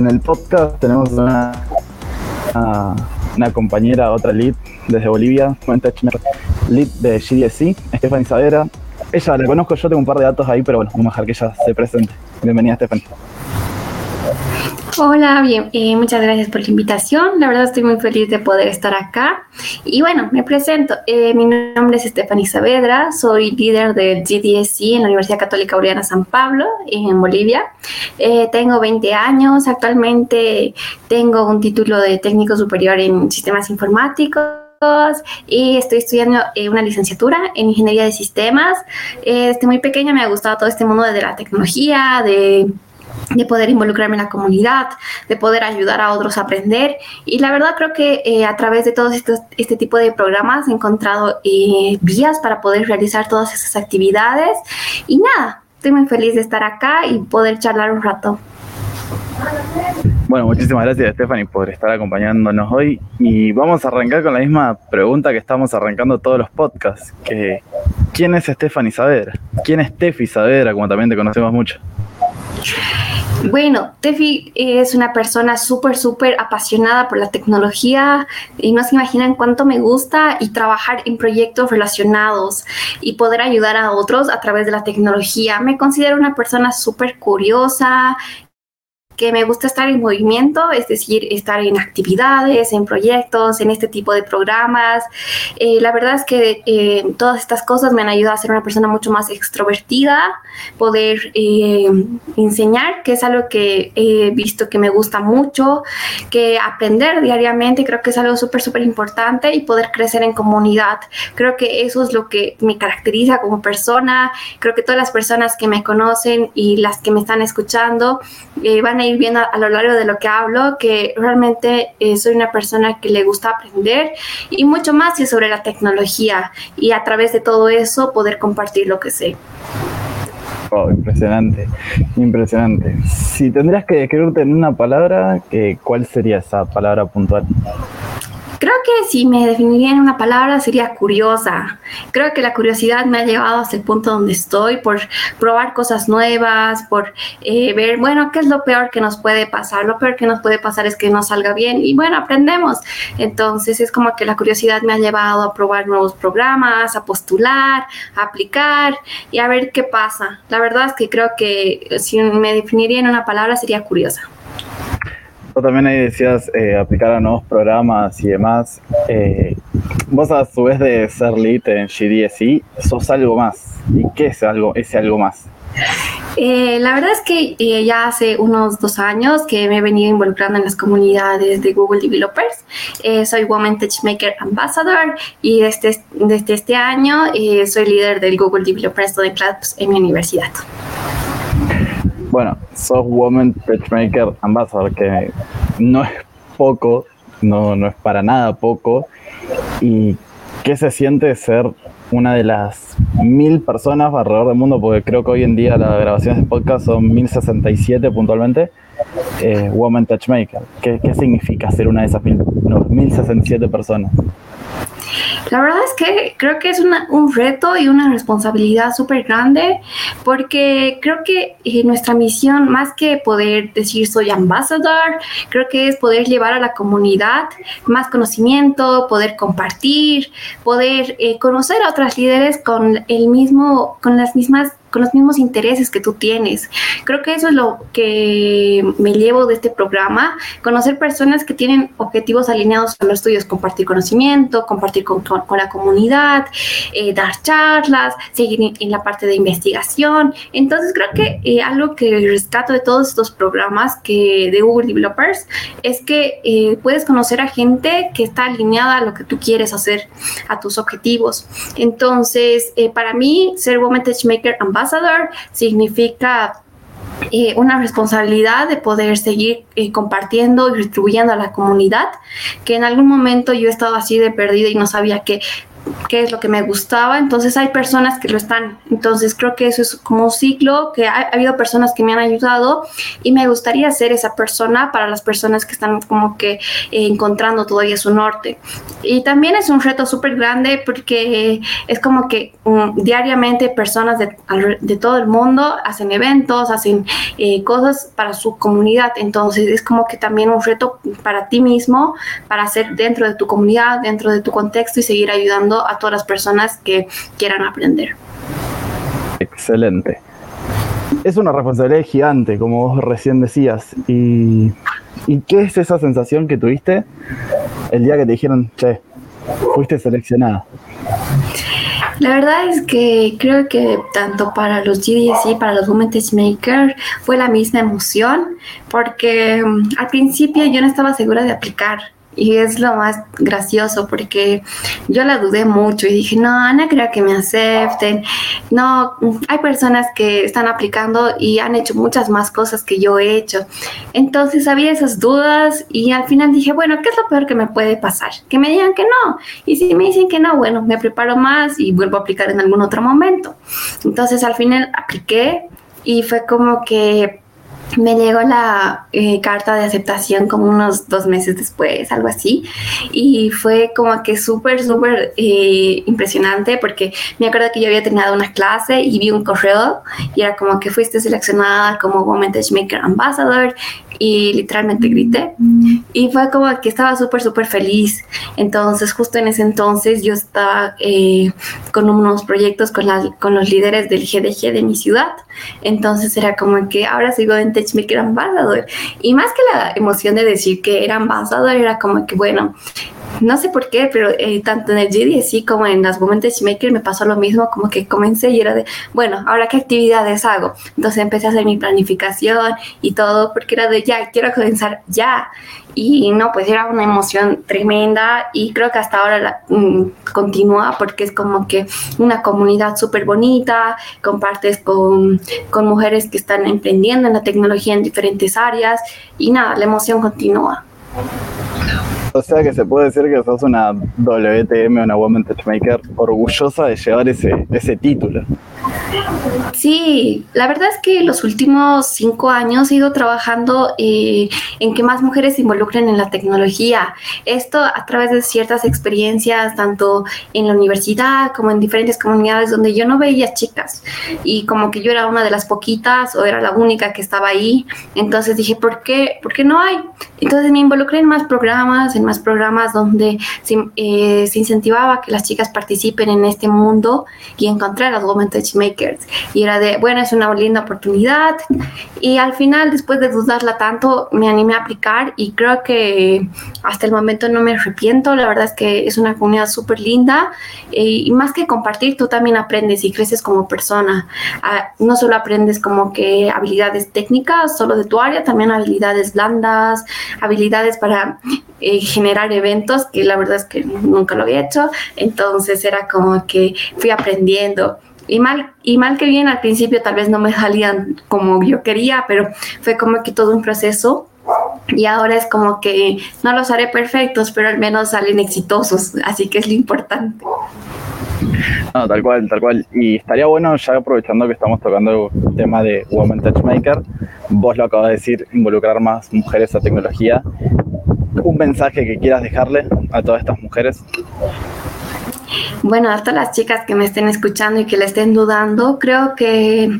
en el podcast tenemos una, una, compañera, otra lead desde Bolivia, lead de GDSC, Stephanie Savera. Ella la conozco, yo tengo un par de datos ahí, pero bueno, vamos a dejar que ella se presente. Bienvenida, Stephanie. Hola, bien, eh, muchas gracias por la invitación. La verdad estoy muy feliz de poder estar acá. Y bueno, me presento. Eh, mi nombre es Stephanie Saavedra, soy líder del GDSC en la Universidad Católica Oriana San Pablo, en Bolivia. Eh, tengo 20 años, actualmente tengo un título de técnico superior en sistemas informáticos y estoy estudiando una licenciatura en ingeniería de sistemas. desde muy pequeña me ha gustado todo este mundo de la tecnología, de de poder involucrarme en la comunidad, de poder ayudar a otros a aprender. Y la verdad creo que eh, a través de todos estos, este tipo de programas he encontrado eh, vías para poder realizar todas esas actividades. Y nada, estoy muy feliz de estar acá y poder charlar un rato. Bueno, muchísimas gracias Stephanie por estar acompañándonos hoy y vamos a arrancar con la misma pregunta que estamos arrancando todos los podcasts, que ¿quién es Stephanie Saavedra? ¿Quién es Tefi Saavedra, como también te conocemos mucho? Bueno, Tefi es una persona súper, súper apasionada por la tecnología y no se imaginan cuánto me gusta y trabajar en proyectos relacionados y poder ayudar a otros a través de la tecnología. Me considero una persona súper curiosa que me gusta estar en movimiento, es decir, estar en actividades, en proyectos, en este tipo de programas. Eh, la verdad es que eh, todas estas cosas me han ayudado a ser una persona mucho más extrovertida, poder eh, enseñar, que es algo que he visto que me gusta mucho, que aprender diariamente, creo que es algo súper, súper importante y poder crecer en comunidad. Creo que eso es lo que me caracteriza como persona. Creo que todas las personas que me conocen y las que me están escuchando van a ir viendo a, lo largo de lo que hablo que realmente eh, soy una persona que le gusta aprender y mucho más y sobre la tecnología y a través de todo eso poder compartir lo que sé. Oh, impresionante, impresionante. Si tendrías que describirte en una palabra, ¿cuál sería esa palabra puntual? Creo que si me definiría en una palabra sería curiosa. Creo que la curiosidad me ha llevado hasta el punto donde estoy por probar cosas nuevas, por eh, ver, bueno, qué es lo peor que nos puede pasar. Lo peor que nos puede pasar es que no salga bien y bueno, aprendemos. Entonces es como que la curiosidad me ha llevado a probar nuevos programas, a postular, a aplicar y a ver qué pasa. La verdad es que creo que si me definiría en una palabra sería curiosa también ahí decías eh, aplicar a nuevos programas y demás. Eh, vos a su vez de ser lead en GDSI, sos algo más. ¿Y qué es algo, ese algo más? Eh, la verdad es que ya hace unos dos años que me he venido involucrando en las comunidades de Google Developers. soy Woman Touchmaker Ambassador y desde, desde este año soy líder del Google Developers Student Clubs en mi universidad. Bueno, sos Woman Patchmaker Ambassador, que no es poco, no, no es para nada poco. ¿Y qué se siente ser una de las mil personas alrededor del mundo? Porque creo que hoy en día las grabaciones de podcast son 1067 puntualmente. Eh, Woman Touchmaker. ¿Qué, ¿Qué significa ser una de esas mil, no, 1067 personas? La verdad es que creo que es un reto y una responsabilidad súper grande porque creo que eh, nuestra misión, más que poder decir soy ambassador, creo que es poder llevar a la comunidad más conocimiento, poder compartir, poder eh, conocer a otras líderes con el mismo, con las mismas con los mismos intereses que tú tienes. Creo que eso es lo que me llevo de este programa, conocer personas que tienen objetivos alineados con los tuyos, compartir conocimiento, compartir con, la comunidad, eh, dar charlas, seguir en, la parte de investigación. Entonces creo que eh, algo que rescato de todos estos programas que de Google Developers es que eh, puedes conocer a gente que está alineada a lo que tú quieres hacer, a tus objetivos. Entonces, para mí, ser Woman Maker Ambassador ambassador significa eh, una responsabilidad de poder seguir eh, compartiendo y distribuyendo a la comunidad, que en algún momento yo he estado así de perdida y no sabía qué, qué es lo que me gustaba, entonces hay personas que lo están. Entonces creo que eso es como un ciclo, que ha, habido personas que me han ayudado y me gustaría ser esa persona para las personas que están como que eh, encontrando todavía su norte. Y también es un reto súper grande porque es como que um, diariamente personas de, de, todo el mundo hacen eventos, hacen eh, cosas para su comunidad. Entonces es como que también un reto para ti mismo, para hacer dentro de tu comunidad, dentro de tu contexto y seguir ayudando a todas las personas que quieran aprender. Excelente. Es una responsabilidad gigante, como vos recién decías. ¿Y, ¿Y qué es esa sensación que tuviste el día que te dijeron, che, fuiste seleccionada? La verdad es que creo que tanto para los GDC, para los Women Maker, fue la misma emoción, porque mm, al principio yo no estaba segura de aplicar y es lo más gracioso porque yo la dudé mucho y dije, no, Ana, creo que me acepten. No, hay personas que están aplicando y han hecho muchas más cosas que yo he hecho. Entonces había esas dudas y al final dije, bueno, ¿qué es lo peor que me puede pasar? Que me digan que no. Y si me dicen que no, bueno, me preparo más y vuelvo a aplicar en algún otro momento. Entonces al final apliqué y fue como que me llegó la eh, carta de aceptación como unos dos meses después, algo así, y fue como que súper, súper eh, impresionante porque me acuerdo que yo había terminado una clase y vi un correo y era como que fuiste seleccionada como Women Maker Ambassador y literalmente grité y fue como que estaba súper, súper feliz. Entonces, justo en ese entonces yo estaba eh, con unos proyectos con, la, con los líderes del GDG de mi ciudad, entonces era como que ahora sigo en Maker Ambassador y más que la emoción de decir que era ambassador, era como que bueno, no sé por qué, pero eh, tanto en el GDC como en las Women Maker me pasó lo mismo, como que comencé y era de, bueno, ahora qué actividades hago. Entonces empecé a hacer mi planificación y todo, porque era de, ya, quiero comenzar ya. Y no, pues era una emoción tremenda y creo que hasta ahora la, mm, continúa porque es como que una comunidad súper bonita, compartes con, con mujeres que están emprendiendo en la tecnología en diferentes áreas y nada, la emoción continúa. O sea que se puede decir que sos una WTM, una Woman Touchmaker, orgullosa de llevar ese, ese título. Sí, la verdad es que los últimos cinco años he ido trabajando eh, en que más mujeres se involucren en la tecnología. Esto a través de ciertas experiencias, tanto en la universidad como en diferentes comunidades donde yo no veía chicas y como que yo era una de las poquitas o era la única que estaba ahí. Entonces dije, ¿por qué, ¿por qué no hay? Entonces me involucré en más programas, en más programas donde se, eh, se incentivaba que las chicas participen en este mundo y encontré a las Women Makers. Y era de, bueno, es una linda oportunidad. Y al final, después de dudarla tanto, me animé a aplicar y creo que hasta el momento no me arrepiento. La verdad es que es una comunidad súper linda y más que compartir, tú también aprendes y creces como persona. Ah, no solo aprendes como que habilidades técnicas, solo de tu área, también habilidades blandas, habilidades para eh, generar eventos, que la verdad es que nunca lo había hecho. Entonces era como que fui aprendiendo. Y mal, y mal que bien al principio tal vez no me salían como yo quería, pero fue como que todo un proceso y ahora es como que no los haré perfectos, pero al menos salen exitosos, así que es lo importante. No, tal cual, tal cual. Y estaría bueno, ya aprovechando que estamos tocando el tema de Women Touchmaker, vos lo acabas de decir, involucrar más mujeres a tecnología. ¿Un mensaje que quieras dejarle a todas estas mujeres? Bueno, a todas las chicas que me estén escuchando y que le estén dudando, creo que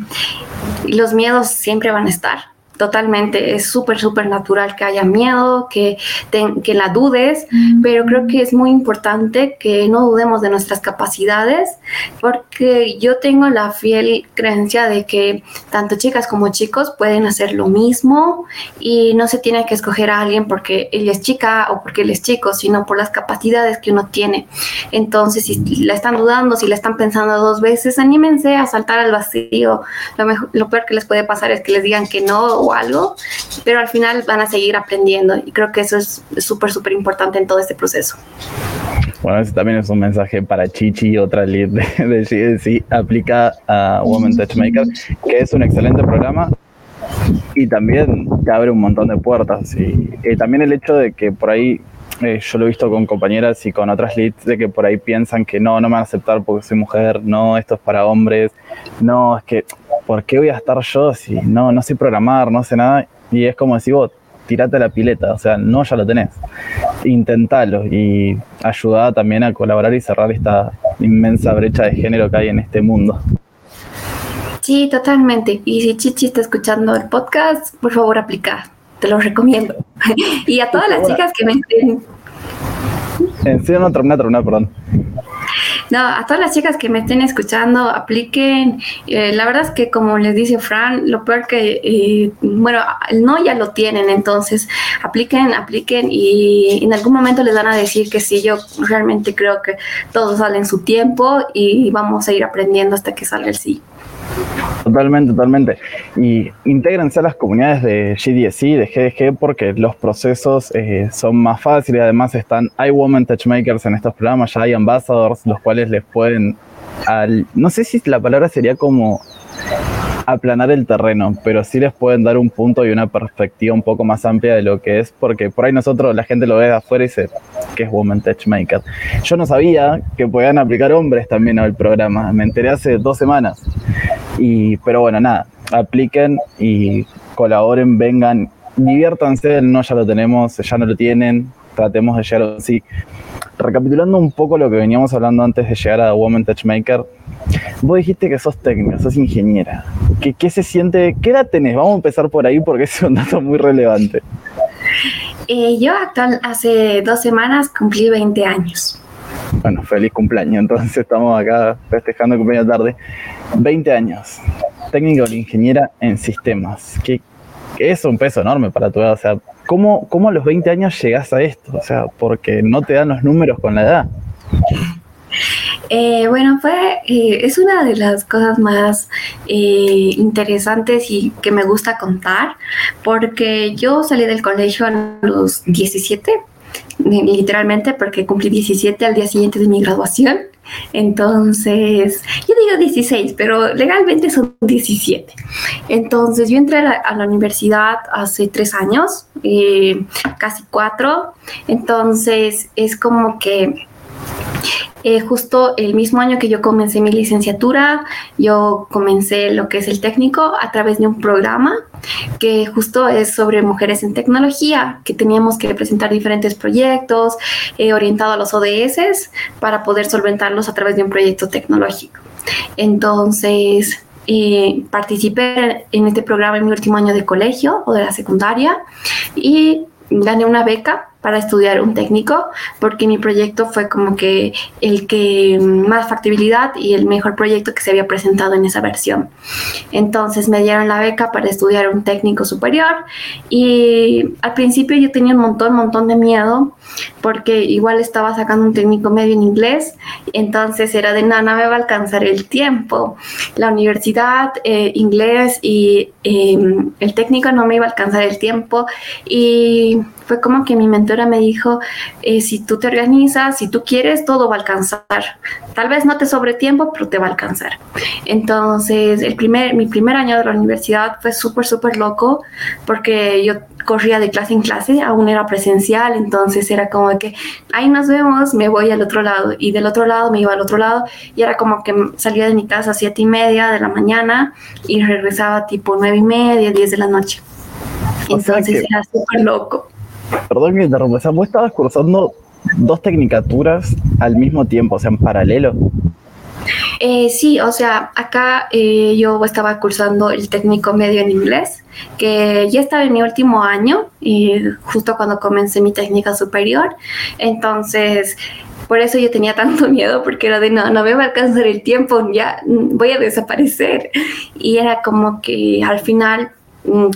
los miedos siempre van a estar totalmente, es súper, súper natural que haya miedo, que, que la dudes, pero creo que es muy importante que no dudemos de nuestras capacidades, porque yo tengo la fiel creencia de que tanto chicas como chicos pueden hacer lo mismo y no se tiene que escoger a alguien porque él es chica o porque él es chico, sino por las capacidades que uno tiene. Entonces, si la están dudando, si la están pensando dos veces, anímense a saltar al vacío. Lo, mejor, lo peor que les puede pasar es que les digan que no algo, pero al final van a seguir aprendiendo y creo que eso es súper, súper importante en todo este proceso. Bueno, ese también es un mensaje para Chichi, otra lead de, de GDC, aplica a Women Touchmaker, que es un excelente programa y también te abre un montón de puertas. Y, también el hecho de que por ahí eh, yo lo he visto con compañeras y con otras leads de que por ahí piensan que no, no me van a aceptar porque soy mujer, no, esto es para hombres, no, es que, ¿por qué voy a estar yo si no, no sé programar, no sé nada? Y es como decir, vos, tirate a la pileta, o sea, no, ya lo tenés. Intentalo y ayuda también a colaborar y cerrar esta inmensa brecha de género que hay en este mundo. Sí, totalmente. Y si Chichi está escuchando el podcast, por favor aplica. Te lo recomiendo. y a todas las chicas que me estén... En sí, no terminé, terminé, perdón. No, a todas las chicas que me estén escuchando, apliquen. Eh, la verdad es que como les dice Fran, lo peor que, eh, bueno, no ya lo tienen, entonces apliquen, apliquen y en algún momento les van a decir que sí, yo realmente creo que todo sale en su tiempo y vamos a ir aprendiendo hasta que salga el sí. Totalmente, totalmente. Y intégrense a las comunidades de GDSI, de GDG, porque los procesos eh, son más fáciles. Además, están hay Women Touchmakers en estos programas, ya hay ambassadors, los cuales les pueden. Al, no sé si la palabra sería como aplanar el terreno, pero sí les pueden dar un punto y una perspectiva un poco más amplia de lo que es, porque por ahí nosotros, la gente lo ve de afuera y dice que es Woman Touchmaker. Yo no sabía que podían aplicar hombres también al programa, me enteré hace dos semanas. Y, pero bueno, nada, apliquen y colaboren, vengan, diviértanse, no ya lo tenemos, ya no lo tienen, tratemos de llegar así. Recapitulando un poco lo que veníamos hablando antes de llegar a Woman Touchmaker, vos dijiste que sos técnica, sos ingeniera. ¿Qué, ¿Qué, se siente? ¿Qué edad tenés? Vamos a empezar por ahí porque es un dato muy relevante. Eh, yo actual hace dos semanas cumplí 20 años. Bueno, feliz cumpleaños. Entonces estamos acá festejando cumpleaños tarde. 20 años. Técnica o ingeniera en sistemas. Que, es un peso enorme para tu edad. O sea, ¿cómo, ¿cómo a los 20 años llegas a esto? O sea, porque no te dan los números con la edad. Eh, bueno, fue, eh, es una de las cosas más eh, interesantes y que me gusta contar, porque yo salí del colegio a los 17, literalmente, porque cumplí 17 al día siguiente de mi graduación. Entonces, yo digo 16, pero legalmente son 17. Entonces, yo entré a la, universidad hace tres años, casi cuatro. Entonces, es como que eh, justo el mismo año que yo comencé mi licenciatura, yo comencé lo que es el técnico a través de un programa que justo es sobre mujeres en tecnología, que teníamos que presentar diferentes proyectos eh, orientados a los ODS para poder solventarlos a través de un proyecto tecnológico. Entonces, eh, participé en este programa en mi último año de colegio o de la secundaria y gané una beca para estudiar un técnico, porque mi proyecto fue como que el que más factibilidad y el mejor proyecto que se había presentado en esa versión. Entonces me dieron la beca para estudiar un técnico superior y al principio yo tenía un montón, montón de miedo, porque igual estaba sacando un técnico medio en inglés, entonces era de nada, no me va a alcanzar el tiempo. La universidad, eh, inglés y em, el técnico no me iba a alcanzar el tiempo y fue como que mi mentora me dijo, eh, si tú te organizas, si tú quieres, todo va a alcanzar. Tal vez no te sobre tiempo, pero te va a alcanzar. Entonces, el primer, mi primer año de la universidad fue súper, súper loco porque yo corría de clase en clase, aún era presencial, entonces era como que ahí nos vemos, me voy al otro lado y del otro lado me iba al otro lado y era como que salía de mi casa a siete y media de la mañana y regresaba tipo nueve y media, diez de la noche. Entonces era súper loco. Perdón que interrumpa, o sea, vos estabas cursando dos tecnicaturas al mismo tiempo, o sea, en paralelo. Eh, sí, o sea, acá eh, yo estaba cursando el técnico medio en inglés, que ya estaba en mi último año y justo cuando comencé mi técnica superior. Entonces, por eso yo tenía tanto miedo, porque era de no, no me va a alcanzar el tiempo, ya voy a desaparecer. Y era como que al final Mm,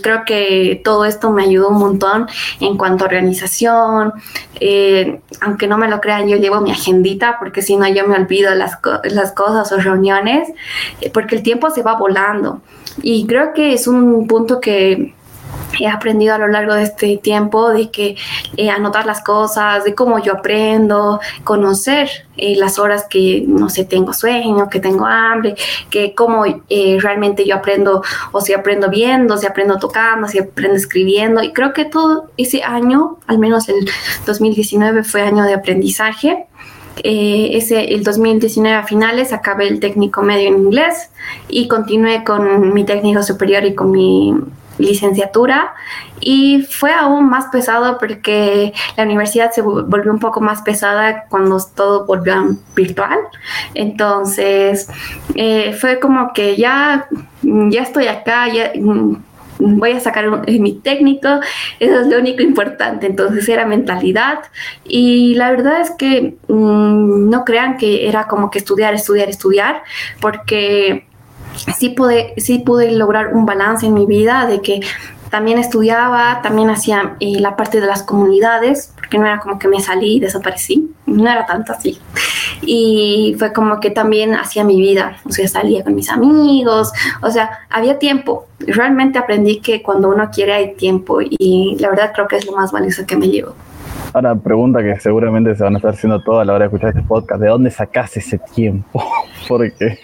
creo que todo esto me ayudó un montón en cuanto a organización. Eh, aunque no me lo crean, yo llevo mi agendita porque si no yo me olvido las, las cosas o reuniones, eh, porque el tiempo se va volando. Y creo que es un punto que he aprendido a lo largo de este tiempo de que eh, anotar las cosas, de cómo yo aprendo, conocer eh, las horas que, no sé, tengo sueño, que tengo hambre, que cómo eh, realmente yo aprendo, o si aprendo viendo, si aprendo tocando, si aprendo escribiendo. Y creo que todo ese año, al menos el 2019, fue año de aprendizaje. ese, el 2019 a finales acabé el técnico medio en inglés y continué con mi técnico superior y con mi licenciatura y fue aún más pesado porque la universidad se volvió un poco más pesada cuando todo volvió a virtual. Entonces eh, fue como que ya, ya estoy acá, ya mm, voy a sacar mi técnico, eso es lo único importante, entonces era mentalidad y la verdad es que mm, no crean que era como que estudiar, estudiar, estudiar, porque sí pude, sí pude lograr un balance en mi vida de que también estudiaba, también hacía eh, la parte de las comunidades, porque no era como que me salí y desaparecí, no era tanto así. Y fue como que también hacía mi vida, o sea, salía con mis amigos, o sea, había tiempo. Realmente aprendí que cuando uno quiere hay tiempo y la verdad creo que es lo más valioso que me llevo. Ahora, pregunta que seguramente se van a estar haciendo toda la hora de escuchar este podcast, ¿de dónde sacas ese tiempo? Porque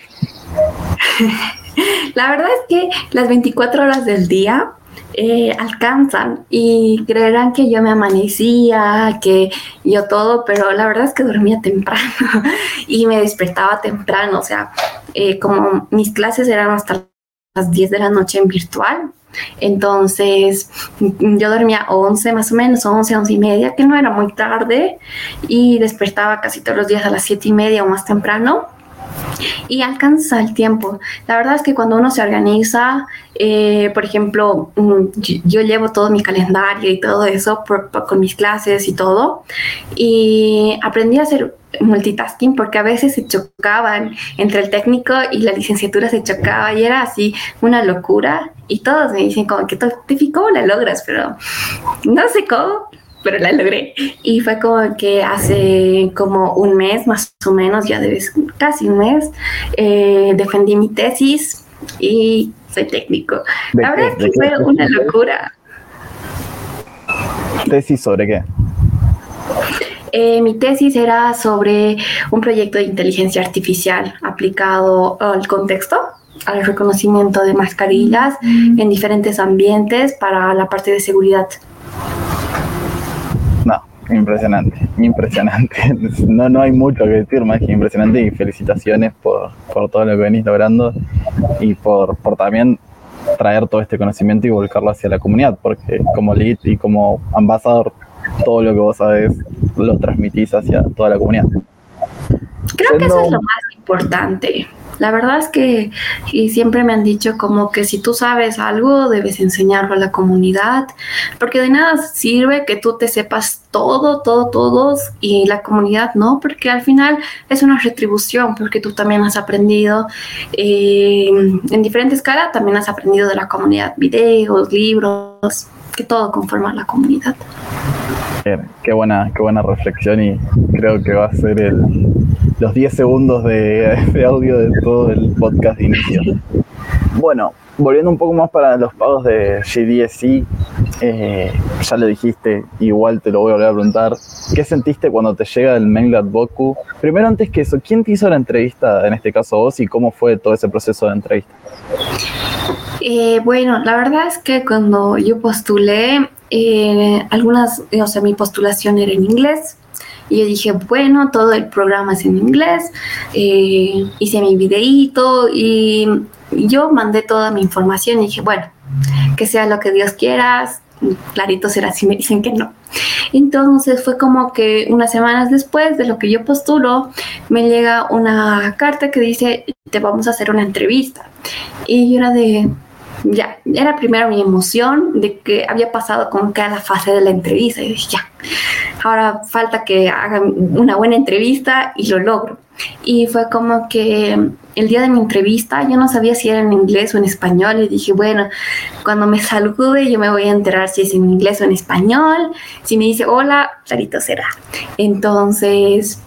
La verdad es que las 24 horas del día eh, alcanzan y creerán que yo me amanecía, que yo todo, pero la verdad es que dormía temprano y me despertaba temprano, o sea, eh, como mis clases eran hasta las 10 de la noche en virtual, entonces yo dormía 11 más o menos, 11, 11 y media, que no era muy tarde, y despertaba casi todos los días a las 7 y media o más temprano y alcanza el tiempo. La verdad es que cuando uno se organiza, eh, por ejemplo, mm, yo, llevo todo mi calendario y todo eso con mis clases y todo, y aprendí a hacer multitasking porque a veces se chocaban entre el técnico y la licenciatura se chocaba y era así una locura y todos me dicen como que ¿cómo la logras? Pero no sé cómo, pero la logré. Y fue como que hace como un mes más o menos, ya debes casi un mes, eh, defendí mi tesis y soy técnico. La verdad es que fue una locura. ¿Tesis sobre qué? Eh, mi tesis era sobre un proyecto de inteligencia artificial aplicado al contexto, al reconocimiento de mascarillas en diferentes ambientes para la parte de seguridad. Impresionante, impresionante. No, no hay mucho que decir más que impresionante y felicitaciones por, todo lo que venís logrando y por, por también traer todo este conocimiento y volcarlo hacia la comunidad, porque como lead y como ambasador, todo lo que vos sabés lo transmitís hacia toda la comunidad. Creo que eso es lo más importante. La verdad es que y siempre me han dicho como que si tú sabes algo, debes enseñarlo a la comunidad, porque de nada sirve que tú te sepas todo, todo, todos y la comunidad no, porque al final es una retribución, porque tú también has aprendido eh, en diferentes escala, también has aprendido de la comunidad, videos, libros, que todo conforma la comunidad. qué buena, qué buena reflexión y creo que va a ser el, los 10 segundos de, audio de todo el podcast de inicio. Bueno, volviendo un poco más para los pagos de GDSC, eh, ya lo dijiste, igual te lo voy a volver a preguntar. ¿Qué sentiste cuando te llega el mail Boku? Primero, antes que eso, ¿quién te hizo la entrevista, en este caso vos, y cómo fue todo ese proceso de entrevista? Eh, bueno, la verdad es que cuando yo postulé, eh, algunas, o sea, mi postulación era en inglés, y yo dije, bueno, todo el programa es en inglés, eh, hice mi videíto y yo mandé toda mi información y dije, bueno, que sea lo que Dios quiera, clarito será si me dicen que no. Entonces fue como que unas semanas después de lo que yo postulo, me llega una carta que dice, te vamos a hacer una entrevista. Y yo era de, ya, era primero mi emoción de que había pasado con cada fase de la entrevista. Y dije, ya, ahora falta que hagan una buena entrevista y lo logro. Y fue como que el día de mi entrevista yo no sabía si era en inglés o en español y dije, bueno, cuando me salude yo me voy a enterar si es en inglés o en español. Si me dice hola, clarito será. Entonces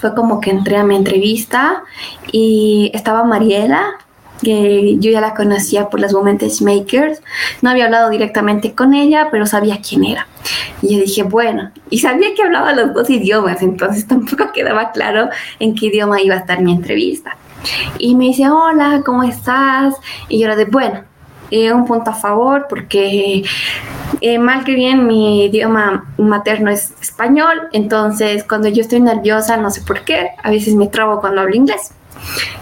fue como que entré a mi entrevista y estaba Mariela que yo ya la conocía por las Women Makers. No había hablado directamente con ella, pero sabía quién era. Y yo dije, bueno, y sabía que hablaba los dos idiomas, entonces tampoco quedaba claro en qué idioma iba a estar mi entrevista. Y me dice, hola, ¿cómo estás? Y yo era de, bueno, eh, un punto a favor porque eh, mal que bien mi idioma materno es español, entonces cuando yo estoy nerviosa, no sé por qué, a veces me trabo cuando hablo inglés.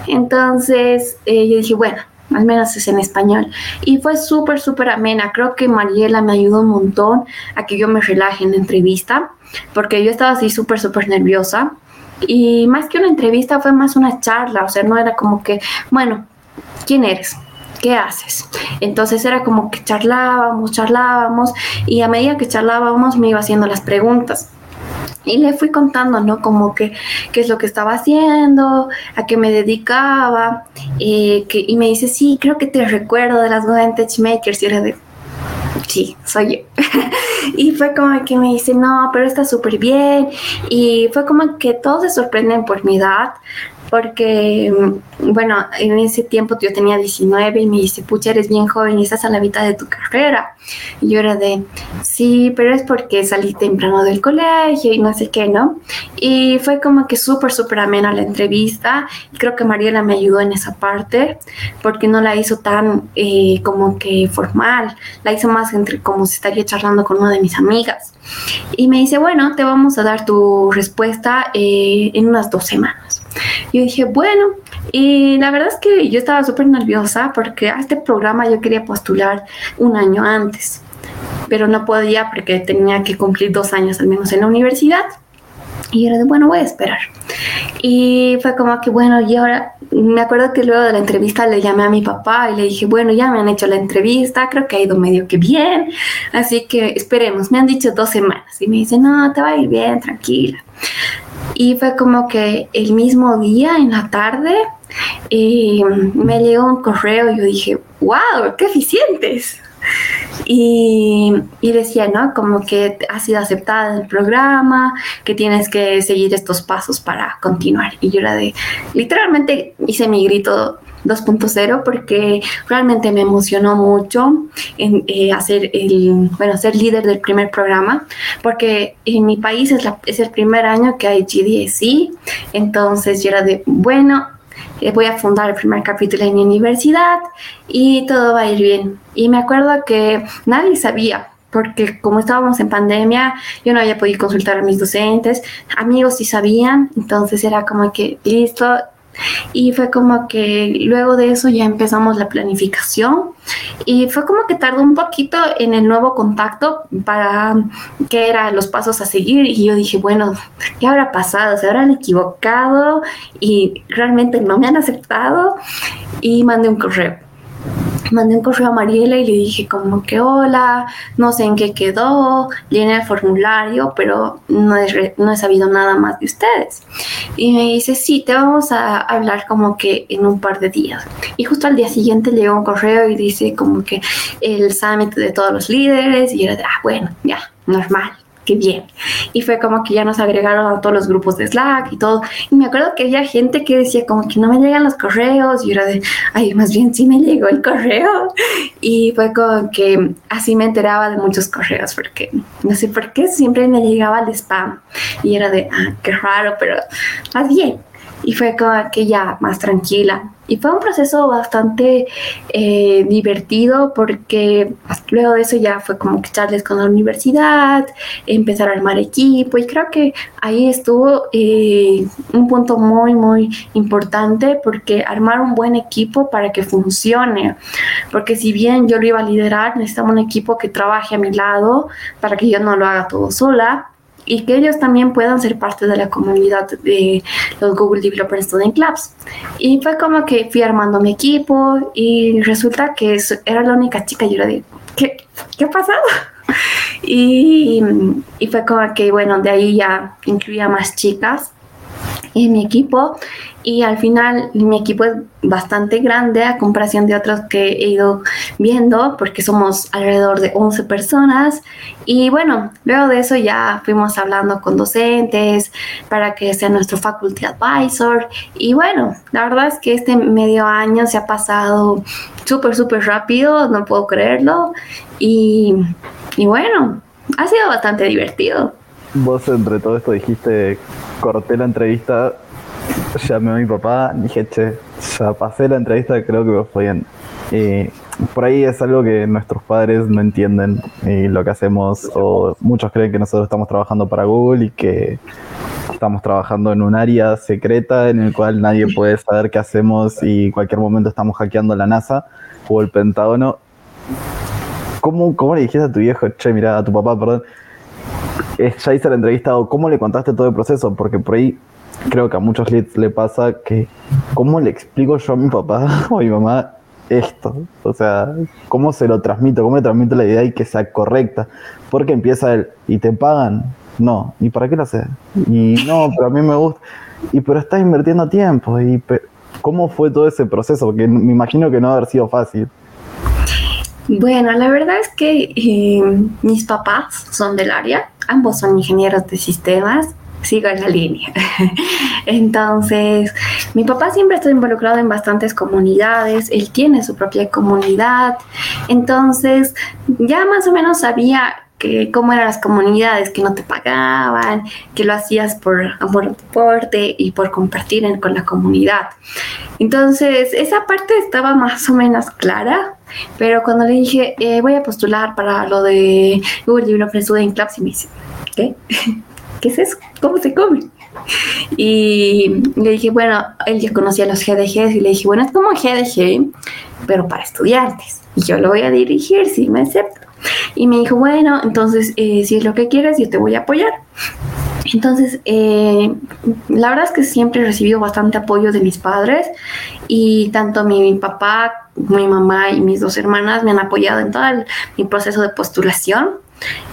Entonces eh, yo dije, bueno, al menos es en español. Y fue súper, súper amena. Creo que Mariela me ayudó un montón a que yo me relaje en la entrevista, porque yo estaba así súper, súper nerviosa. Y más que una entrevista fue más una charla, o sea, no era como que, bueno, ¿quién eres? ¿Qué haces? Entonces era como que charlábamos, charlábamos y a medida que charlábamos me iba haciendo las preguntas. Y le fui contando, ¿no? Como que qué es lo que estaba haciendo, a qué me dedicaba. Eh, y me dice, sí, creo que te recuerdo de las Golden Tech Makers. Y era de, sí, soy yo. y fue como que me dice, no, pero está súper bien. Y fue como que todos se sorprenden por mi edad, porque, bueno, en ese tiempo yo tenía 19 y me dice, pucha, eres bien joven y estás a la mitad de tu carrera. Y yo era de, sí, pero es porque salí temprano del colegio y no sé qué, ¿no? Y fue como que súper, súper amena la entrevista. Y creo que Mariela me ayudó en esa parte porque no la hizo tan eh, como que formal, la hizo más entre como si estaría charlando con una de mis amigas. Y me dice, bueno, te vamos a dar tu respuesta eh, en unas dos semanas. Yo dije, bueno, y la verdad es que yo estaba súper nerviosa porque a este programa yo quería postular un año antes, pero no podía porque tenía que cumplir dos años al menos en la universidad. Y era de, bueno, voy a esperar. Y fue como que, bueno, y ahora me acuerdo que luego de la entrevista le llamé a mi papá y le dije, bueno, ya me han hecho la entrevista, creo que ha ido medio que bien, así que esperemos, me han dicho dos semanas. Y me dice, no, te va a ir bien, tranquila. Y fue como que el mismo día, en la tarde, eh, me llegó un correo y yo dije, wow, qué eficientes. Y, y, decía, ¿no? Como que has sido aceptada en el programa, que tienes que seguir estos pasos para continuar. Y yo era de, literalmente hice mi grito 2.0 porque realmente me emocionó mucho en, eh, hacer el, bueno, ser líder del primer programa, porque en mi país es, la, es el primer año que hay GDSI, entonces yo era de, bueno, voy a fundar el primer capítulo en mi universidad y todo va a ir bien. Y me acuerdo que nadie sabía, porque como estábamos en pandemia, yo no había podido consultar a mis docentes, amigos sí sabían, entonces era como que listo, y fue como que luego de eso ya empezamos la planificación y fue como que tardó un poquito en el nuevo contacto para qué eran los pasos a seguir y yo dije, bueno, ¿qué habrá pasado? ¿Se habrán equivocado? Y realmente no me han aceptado y mandé un correo mandé un correo a Mariela y le dije como que hola, no sé en qué quedó, llené el formulario, pero no he, no he sabido nada más de ustedes. Y me dice, sí, te vamos a hablar como que en un par de días. Y justo al día siguiente llegó un correo y dice como que el summit de todos los líderes y era de, ah, bueno, ya, normal qué bien. Y fue como que ya nos agregaron a todos los grupos de Slack y todo. Y me acuerdo que había gente que decía como que no me llegan los correos y era de, ay, más bien sí me llegó el correo. Y fue como que así me enteraba de muchos correos porque no sé por qué siempre me llegaba el spam. Y era de, ah, qué raro, pero más bien y fue como que ya más tranquila. Y fue un proceso bastante eh, divertido porque luego de eso ya fue como que charles con la universidad, empezar a armar equipo y creo que ahí estuvo eh, un punto muy, muy importante porque armar un buen equipo para que funcione. Porque si bien yo lo iba a liderar, necesitaba un equipo que trabaje a mi lado para que yo no lo haga todo sola y que ellos también puedan ser parte de la comunidad de los Google Developer Student Clubs. Y fue como que fui armando mi equipo y resulta que era la única chica y yo le dije, ¿qué, ¿qué ha pasado? Y, y fue como que, bueno, de ahí ya incluía más chicas en mi equipo. Y al final mi equipo es bastante grande a comparación de otros que he ido viendo porque somos alrededor de 11 personas. Y bueno, luego de eso ya fuimos hablando con docentes para que sea nuestro faculty advisor. Y bueno, la verdad es que este medio año se ha pasado súper, súper rápido, no puedo creerlo. Y, y bueno, ha sido bastante divertido. Vos entre todo esto dijiste, corté la entrevista, llamé a mi papá, dije, che, ya pasé la entrevista, creo que me fue bien. Por ahí es algo que nuestros padres no entienden lo que hacemos, o muchos creen que nosotros estamos trabajando para Google y que estamos trabajando en un área secreta en el cual nadie puede saber qué hacemos y cualquier momento estamos hackeando la NASA o el Pentágono. ¿Cómo, cómo le dijiste a tu viejo, che, mira, a tu papá, perdón, ya hice la entrevista o cómo le contaste todo el proceso, porque por ahí creo que a muchos leads le pasa que, ¿cómo le explico yo a mi papá o a mi mamá esto? O sea, ¿cómo se lo transmito? ¿Cómo le transmito la idea y que sea correcta? Porque empieza él, ¿y te pagan? No, ¿y para qué lo haces? Y no, pero a mí me gusta. Y pero estás invirtiendo tiempo. y ¿Cómo fue todo ese proceso? Porque me imagino que no haber sido fácil. Bueno, la verdad es que eh, mis papás son del área, ambos son ingenieros de sistemas, sigo en la línea. Entonces, mi papá siempre está involucrado en bastantes comunidades, él tiene su propia comunidad, entonces ya más o menos sabía que cómo eran las comunidades, que no te pagaban, que lo hacías por amor al deporte y por compartir con la comunidad. Entonces, esa parte estaba más o menos clara, pero cuando le dije, eh, voy a postular para lo de Google Developer Student Clubs, y me dice, ¿qué? ¿Qué es eso? ¿Cómo se come? Y le dije, bueno, él ya conocía los GDGs y le dije, bueno, es como GDG, pero para estudiantes. Y yo lo voy a dirigir si me acepta. Y me dijo, bueno, entonces eh, si es lo que quieres, yo te voy a apoyar. Entonces, eh, la verdad es que siempre he recibido bastante apoyo de mis padres y tanto mi, papá, mi mamá y mis dos hermanas me han apoyado en todo mi proceso de postulación.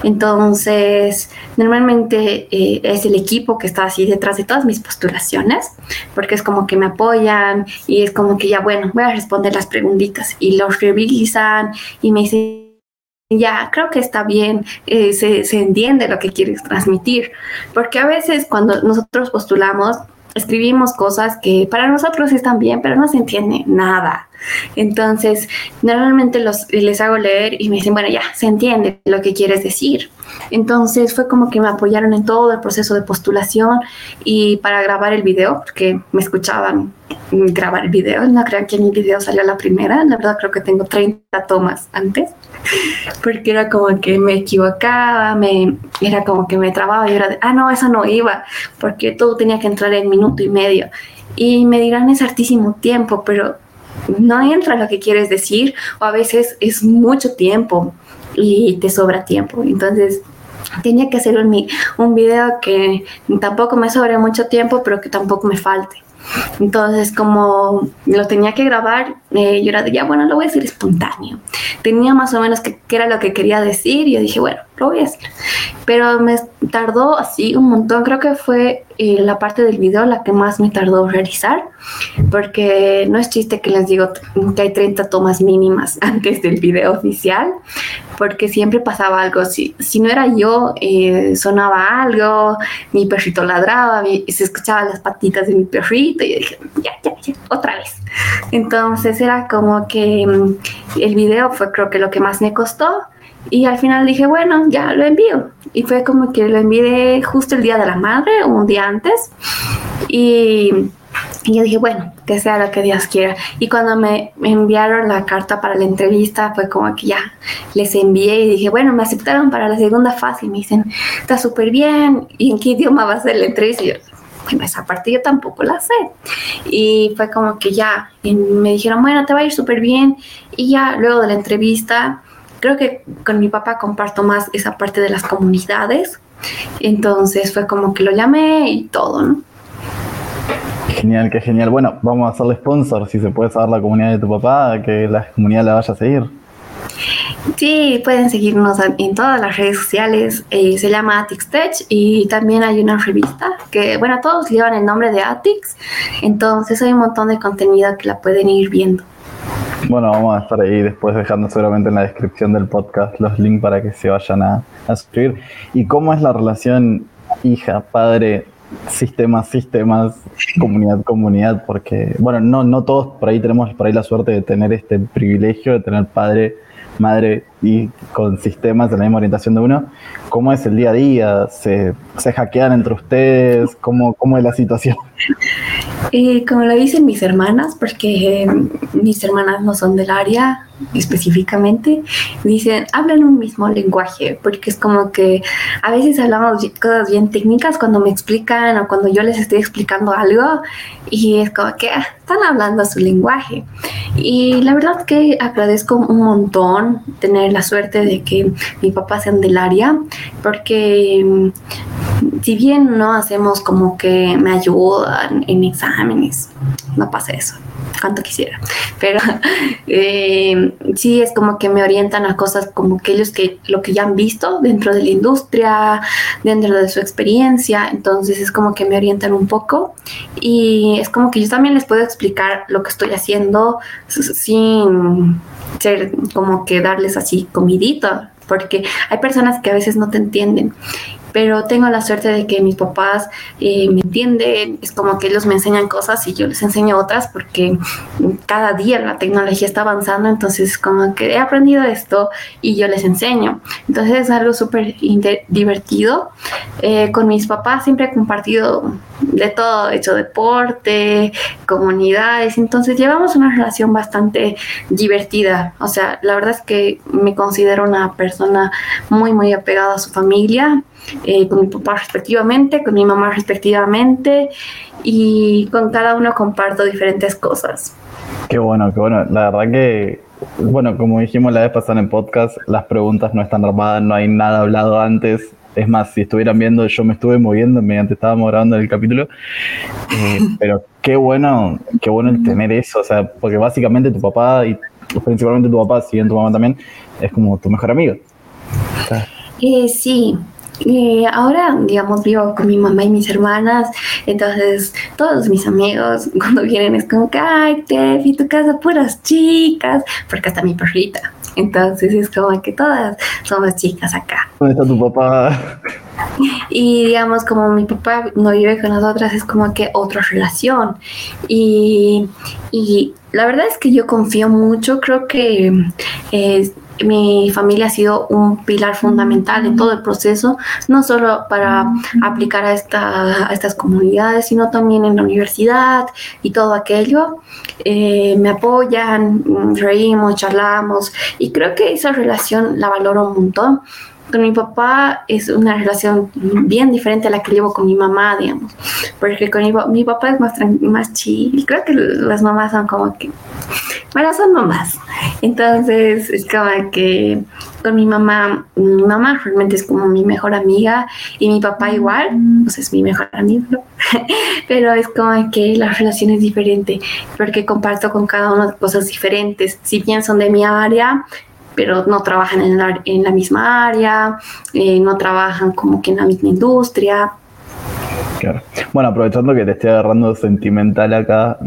Entonces, normalmente eh, es el equipo que está así detrás de todas mis postulaciones, porque es como que me apoyan y es como que ya, bueno, voy a responder las preguntitas y los revisan y me dicen ya creo que está bien, eh, se, se entiende lo que quieres transmitir, porque a veces cuando nosotros postulamos, escribimos cosas que para nosotros están bien, pero no se entiende nada. Entonces, normalmente los, les hago leer y me dicen, bueno, ya, se entiende lo que quieres decir. Entonces fue como que me apoyaron en todo el proceso de postulación y para grabar el video, porque me escuchaban grabar el video, no crean que mi video salió la primera, la verdad creo que tengo 30 tomas antes, porque era como que me equivocaba, me, era como que me trababa y era de, ah, no, eso no iba, porque todo tenía que entrar en minuto y medio. Y me dirán, es hartísimo tiempo, pero no entra lo que quieres decir o a veces es mucho tiempo y te sobra tiempo. Entonces tenía que hacer un, un video que tampoco me sobre mucho tiempo, pero que tampoco me falte. Entonces, como lo tenía que grabar, eh, yo era de, ya, bueno, lo voy a decir espontáneo. Tenía más o menos qué era lo que quería decir y yo dije, bueno, lo voy a hacer. Pero me tardó así un montón, creo que fue eh, la parte del video la que más me tardó realizar, porque no es chiste que les digo que hay 30 tomas mínimas antes del video oficial, porque siempre pasaba algo. Si, si no era yo, eh, sonaba algo, mi perrito ladraba, y se escuchaban las patitas de mi perrito, y yo dije, ya, ya, ya, otra vez. Entonces era como que mm, el video fue creo que lo que más me costó. Y al final dije, bueno, ya lo envío. Y fue como que lo envié justo el día de la madre, un día antes. Y yo dije, bueno, que sea lo que Dios quiera. Y cuando me enviaron la carta para la entrevista, fue como que ya les envié y dije, bueno, me aceptaron para la segunda fase y me dicen, está súper bien. ¿Y en qué idioma va a ser la entrevista? Y yo, bueno, esa parte yo tampoco la sé. Y fue como que ya, me dijeron, bueno, te va a ir súper bien. Y ya luego de la entrevista, creo que con mi papá comparto más esa parte de las comunidades. Entonces fue como que lo llamé y todo, ¿no? Genial, qué genial. Bueno, vamos a hacerle sponsor, si se puede saber la comunidad de tu papá, que la comunidad la vaya a seguir. Sí, pueden seguirnos en todas las redes sociales. Eh, se llama Atix Tech y también hay una revista que, bueno, todos llevan el nombre de Atix. Entonces hay un montón de contenido que la pueden ir viendo. Bueno, vamos a estar ahí después dejando seguramente en la descripción del podcast los links para que se vayan a, a suscribir. ¿Y cómo es la relación hija, padre, sistemas, sistemas, comunidad, comunidad? Porque, bueno, no, no todos por ahí tenemos por ahí la suerte de tener este privilegio de tener padre madre y con sistemas de la misma orientación de uno, ¿cómo es el día a día? ¿Se, se hackean entre ustedes? ¿Cómo, ¿Cómo es la situación? Eh, como lo dicen mis hermanas, porque eh, mis hermanas no son del área específicamente, dicen, hablan un mismo lenguaje, porque es como que a veces hablamos cosas bien técnicas cuando me explican o cuando yo les estoy explicando algo y es como que ah, están hablando su lenguaje. Y la verdad que agradezco un montón tener la suerte de que mi papá sea del área, porque mm, si bien no hacemos como que me ayudan en exámenes, no pasa eso cuanto quisiera. Pero eh, sí es como que me orientan a cosas como que ellos que lo que ya han visto dentro de la industria, dentro de su experiencia, entonces es como que me orientan un poco y es como que yo también les puedo explicar lo que estoy haciendo sin ser como que darles así comidito, porque hay personas que a veces no te entienden pero tengo la suerte de que mis papás eh, me entienden, es como que ellos me enseñan cosas y yo les enseño otras porque cada día la tecnología está avanzando, entonces como que he aprendido esto y yo les enseño. Entonces es algo súper divertido. Eh, con mis papás siempre he compartido de todo, he hecho deporte, comunidades, entonces llevamos una relación bastante divertida. O sea, la verdad es que me considero una persona muy, muy apegada a su familia eh, con mi papá respectivamente, con mi mamá respectivamente y con cada uno comparto diferentes cosas. Qué bueno, qué bueno. La verdad que, bueno, como dijimos la vez pasada en podcast, las preguntas no están armadas, no hay nada hablado antes. Es más, si estuvieran viendo, yo me estuve moviendo mediante estábamos grabando el capítulo. Eh, pero qué bueno, qué bueno el tener eso, o sea, porque básicamente tu papá y principalmente tu papá, si bien tu mamá también, es como tu mejor amigo. Eh, sí, eh, ahora, digamos, vivo con mi mamá y mis hermanas, entonces todos mis amigos cuando vienen es como ay, Tefi, tu casa puras chicas, porque hasta mi perrita. Entonces es como que todas somos chicas acá. ¿Dónde está tu papá? Y digamos, como mi papá no vive con nosotras, es como que otra relación. Y, y la verdad es que yo confío mucho, creo que eh, mi familia ha sido un pilar fundamental en todo el proceso, no solo para aplicar a, esta, a estas comunidades, sino también en la universidad y todo aquello. Eh, me apoyan, reímos, charlamos y creo que esa relación la valoro un montón con mi papá es una relación bien diferente a la que llevo con mi mamá, digamos, porque con mi, papá es más, más chill, creo que las mamás son como que, bueno, son mamás, entonces es como que con mi mamá, mi mamá realmente es como mi mejor amiga y mi papá igual, pues es mi mejor amigo, pero es como que la relación es diferente porque comparto con cada uno cosas diferentes, si bien son de mi área, pero no trabajan en la, en la misma área, eh, no trabajan como que en la misma industria. Claro. Bueno, aprovechando que te estoy agarrando sentimental acá,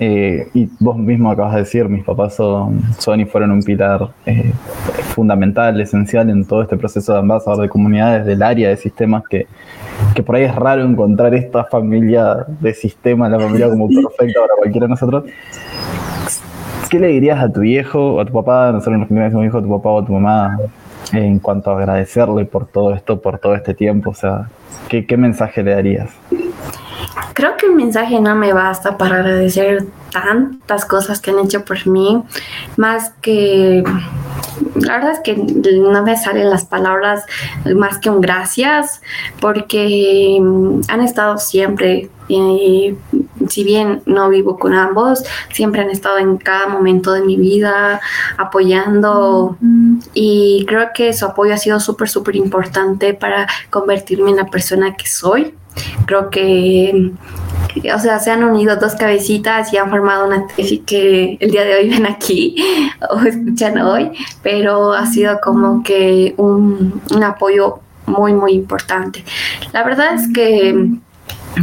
eh, y vos mismo acabas de decir, mis papás son, son y fueron un pilar eh, fundamental, esencial en todo este proceso de ambasador de comunidades del área de sistemas que, que por ahí es raro encontrar esta familia de sistemas, la familia como perfecta para cualquiera de nosotros. ¿Qué le dirías a tu viejo o a tu papá? Nosotros nos decimos hijo, a tu papá o a tu mamá en cuanto a agradecerle por todo esto, por todo este tiempo. O sea, ¿qué, qué mensaje le darías? Creo que un mensaje no me basta para agradecer tantas cosas que han hecho por mí, más que la verdad es que no me salen las palabras más que un gracias, porque han estado siempre, y si bien no vivo con ambos, siempre han estado en cada momento de mi vida apoyando y creo que su apoyo ha sido súper, súper importante para convertirme en la persona que soy. Creo que o sea, se han unido dos cabecitas y han formado una tesis que el día de hoy ven aquí o escuchan hoy, pero ha sido como que un, un apoyo muy, muy importante. La verdad es que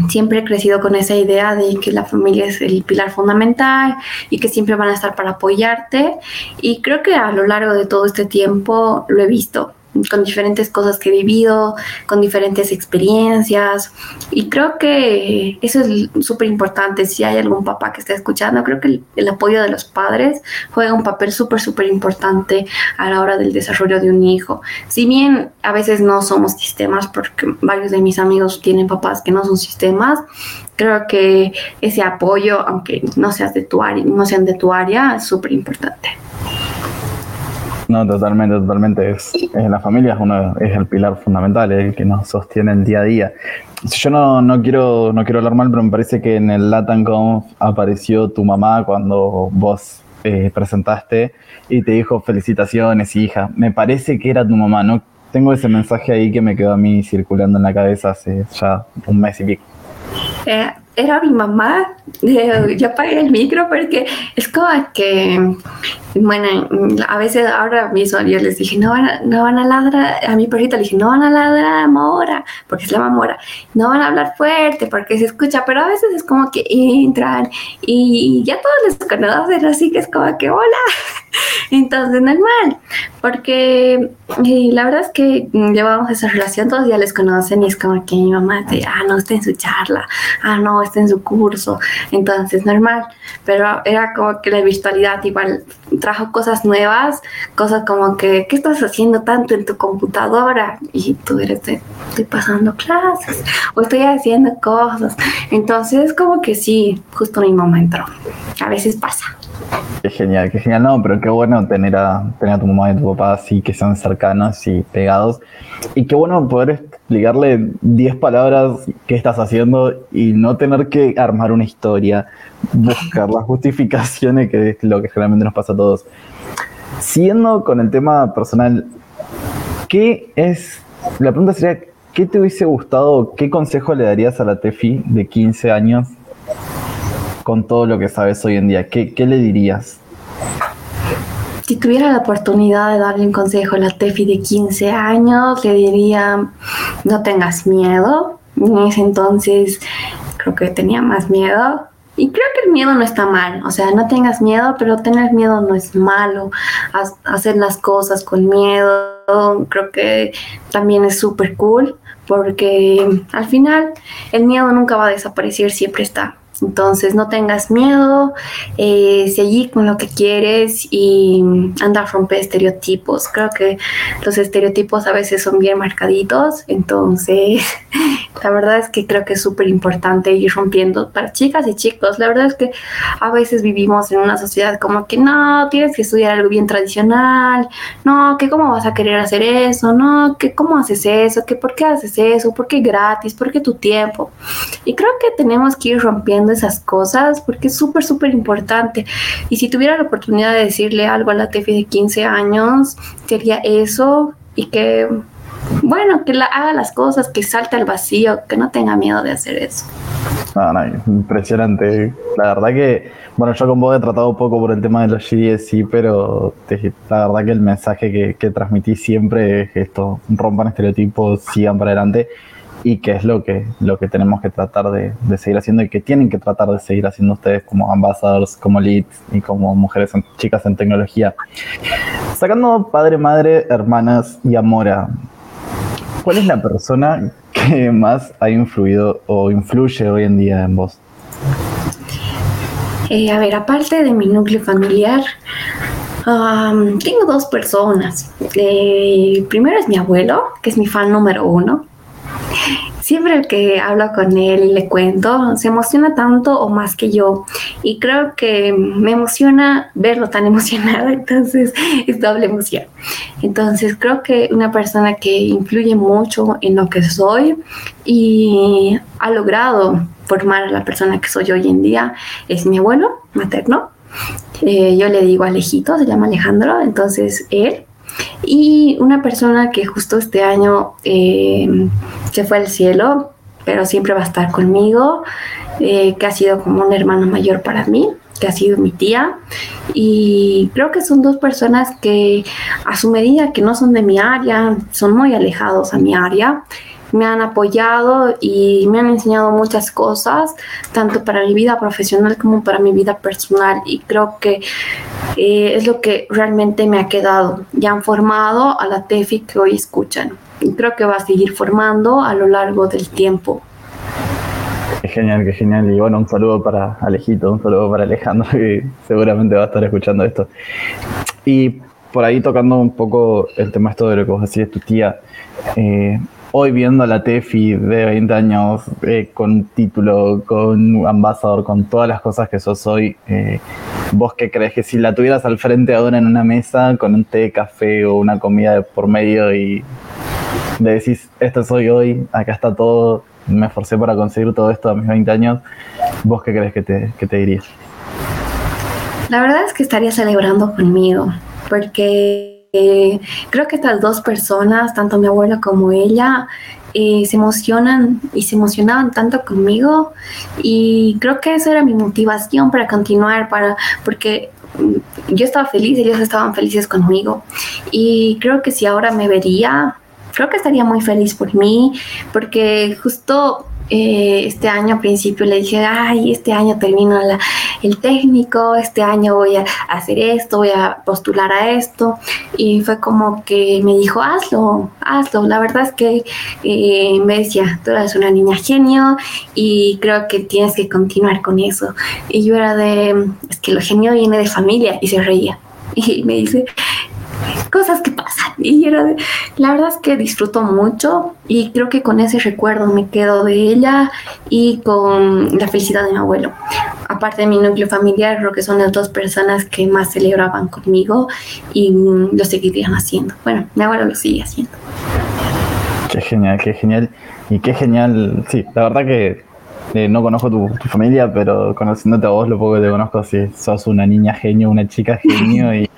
siempre he crecido con esa idea de que la familia es el pilar fundamental y que siempre van a estar para apoyarte. Y creo que a lo largo de todo este tiempo lo he visto con diferentes cosas que he vivido, con diferentes experiencias. Y creo que eso es súper importante. Si hay algún papá que esté escuchando, creo que el, apoyo de los padres juega un papel súper, súper importante a la hora del desarrollo de un hijo. Si bien a veces no somos sistemas, porque varios de mis amigos tienen papás que no son sistemas, creo que ese apoyo, aunque no, seas de tu área, no sean de tu área, es súper importante. No, totalmente, totalmente. Es, la familia es, uno, es el pilar fundamental, es el que nos sostiene el día a día. Yo no, no, quiero, no quiero hablar mal, pero me parece que en el LatanConf apareció tu mamá cuando vos eh, presentaste y te dijo felicitaciones, hija. Me parece que era tu mamá, ¿no? Tengo ese mensaje ahí que me quedó a mí circulando en la cabeza hace ya un mes y pico. Eh, era mi mamá, yo apagué el micro porque es como que, bueno, a veces ahora mismo yo les dije, no van a, no van a ladrar, a mi perrita le dije, no van a ladrar Mora, porque se llama Mora, no van a hablar fuerte porque se escucha, pero a veces es como que entran y ya todos les conocen, así que es como que, hola, entonces normal, porque la verdad es que llevamos esa relación, todos ya les conocen y es como que mi mamá dice, ah, no, está en su charla, ah, no, en su curso, entonces normal, pero era como que la virtualidad igual trajo cosas nuevas, cosas como que, ¿qué estás haciendo tanto en tu computadora? Y tú eres de, estoy pasando clases o estoy haciendo cosas, entonces como que sí, justo mi mamá entró, a veces pasa. Qué genial, qué genial, no, pero qué bueno tener a, tener a tu mamá y tu papá así que sean cercanos y pegados. Y qué bueno poder explicarle 10 palabras qué estás haciendo y no tener que armar una historia, buscar las justificaciones, que es lo que generalmente nos pasa a todos. Siguiendo con el tema personal, ¿qué es? La pregunta sería, ¿qué te hubiese gustado, qué consejo le darías a la Tefi de 15 años con todo lo que sabes hoy en día? ¿Qué, qué le dirías? Si tuviera la oportunidad de darle un consejo a la Tefi de 15 años, le diría, no tengas miedo. En ese entonces creo que tenía más miedo. Y creo que el miedo no está mal, o sea, no tengas miedo, pero tener miedo no es malo. Hacer las cosas con miedo, creo que también es súper cool, porque al final el miedo nunca va a desaparecer, siempre está. Entonces no tengas miedo, eh, seguir con lo que quieres y andar a romper estereotipos. Creo que los estereotipos a veces son bien marcaditos, entonces la verdad es que creo que es súper importante ir rompiendo para chicas y chicos. La verdad es que a veces vivimos en una sociedad como que no, tienes que estudiar algo bien tradicional, no, que cómo vas a querer hacer eso, no, que cómo haces eso, que por qué haces eso, por qué gratis, por qué tu tiempo. Y creo que tenemos que ir rompiendo esas cosas porque es súper, súper importante. Y si tuviera la oportunidad de decirle algo a la Tefi de 15 años, sería eso y que, bueno, que la, haga las cosas, que salte al vacío, que no tenga miedo de hacer eso. No, no, impresionante. La verdad que, bueno, yo con vos he tratado poco por el tema de los sí pero la verdad que el mensaje que, que transmití siempre es esto, rompan estereotipos, sigan para adelante y que es lo que, lo que tenemos que tratar de, seguir haciendo y que tienen que tratar de seguir haciendo ustedes como ambassadors, como leads y como mujeres, chicas en tecnología. Sacando padre, madre, hermanas y Amora, ¿cuál es la persona que más ha influido o influye hoy en día en vos? Eh, a ver, aparte de mi núcleo familiar, tengo dos personas. Eh, primero es mi abuelo, que es mi fan número uno siempre que hablo con él y le cuento, se emociona tanto o más que yo. Y creo que me emociona verlo tan emocionado, entonces es doble emoción. Entonces creo que una persona que influye mucho en lo que soy y ha logrado formar a la persona que soy hoy en día es mi abuelo materno. Eh, yo le digo Alejito, se llama Alejandro, entonces él y una persona que justo este año eh, se fue al cielo, pero siempre va a estar conmigo, eh, que ha sido como una hermana mayor para mí que ha sido mi tía. Y creo que son dos personas que a su medida que no son de mi área, son muy alejados a mi área, me han apoyado y me han enseñado muchas cosas, tanto para mi vida profesional como para mi vida personal. Y creo que eh, es lo que realmente me ha quedado. Ya han formado a la TEFI que hoy escuchan. Y creo que va a seguir formando a lo largo del tiempo. Qué genial, qué genial. Y bueno, un saludo para Alejito, un saludo para Alejandro, que seguramente va a estar escuchando esto. Y por ahí tocando un poco el tema esto de lo que vos decís, tu tía. Eh, hoy viendo a la Tefi de 20 años, eh, con título, con ambasador, con todas las cosas que sos hoy, eh, ¿vos qué crees que si la tuvieras al frente ahora en una mesa con un té, café o una comida por medio y le decís, esto soy hoy, acá está todo, me esforcé para conseguir todo esto a mis 20 años, ¿vos qué crees que te, que te dirías? La verdad es que estaría celebrando conmigo, porque creo que estas dos personas, tanto mi abuela como ella, eh, se emocionan y se emocionaban tanto conmigo. Y creo que esa era mi motivación para continuar, para, porque yo estaba feliz, ellos estaban felices conmigo. Y creo que si ahora me vería creo que estaría muy feliz por mí, porque justo eh, este año a principio le dije, ay, este año termino el técnico, este año voy a hacer esto, voy a postular a esto. Y fue como que me dijo, hazlo, hazlo. La verdad es que eh, me decía, tú eres una niña genio y creo que tienes que continuar con eso. Y yo era de, es que lo genio viene de familia y se reía. Y me dice, cosas que pasan. Y era la verdad es que disfruto mucho y creo que con ese recuerdo me quedo de ella y con la felicidad de mi abuelo. Aparte de mi núcleo familiar, creo que son las dos personas que más celebraban conmigo y lo seguirían haciendo. Bueno, mi abuelo lo sigue haciendo. Qué genial, qué genial. Y qué genial, sí, la verdad que eh, no conozco tu, familia, pero conociéndote a vos, lo poco que te conozco, si sos una niña genio, una chica genio y,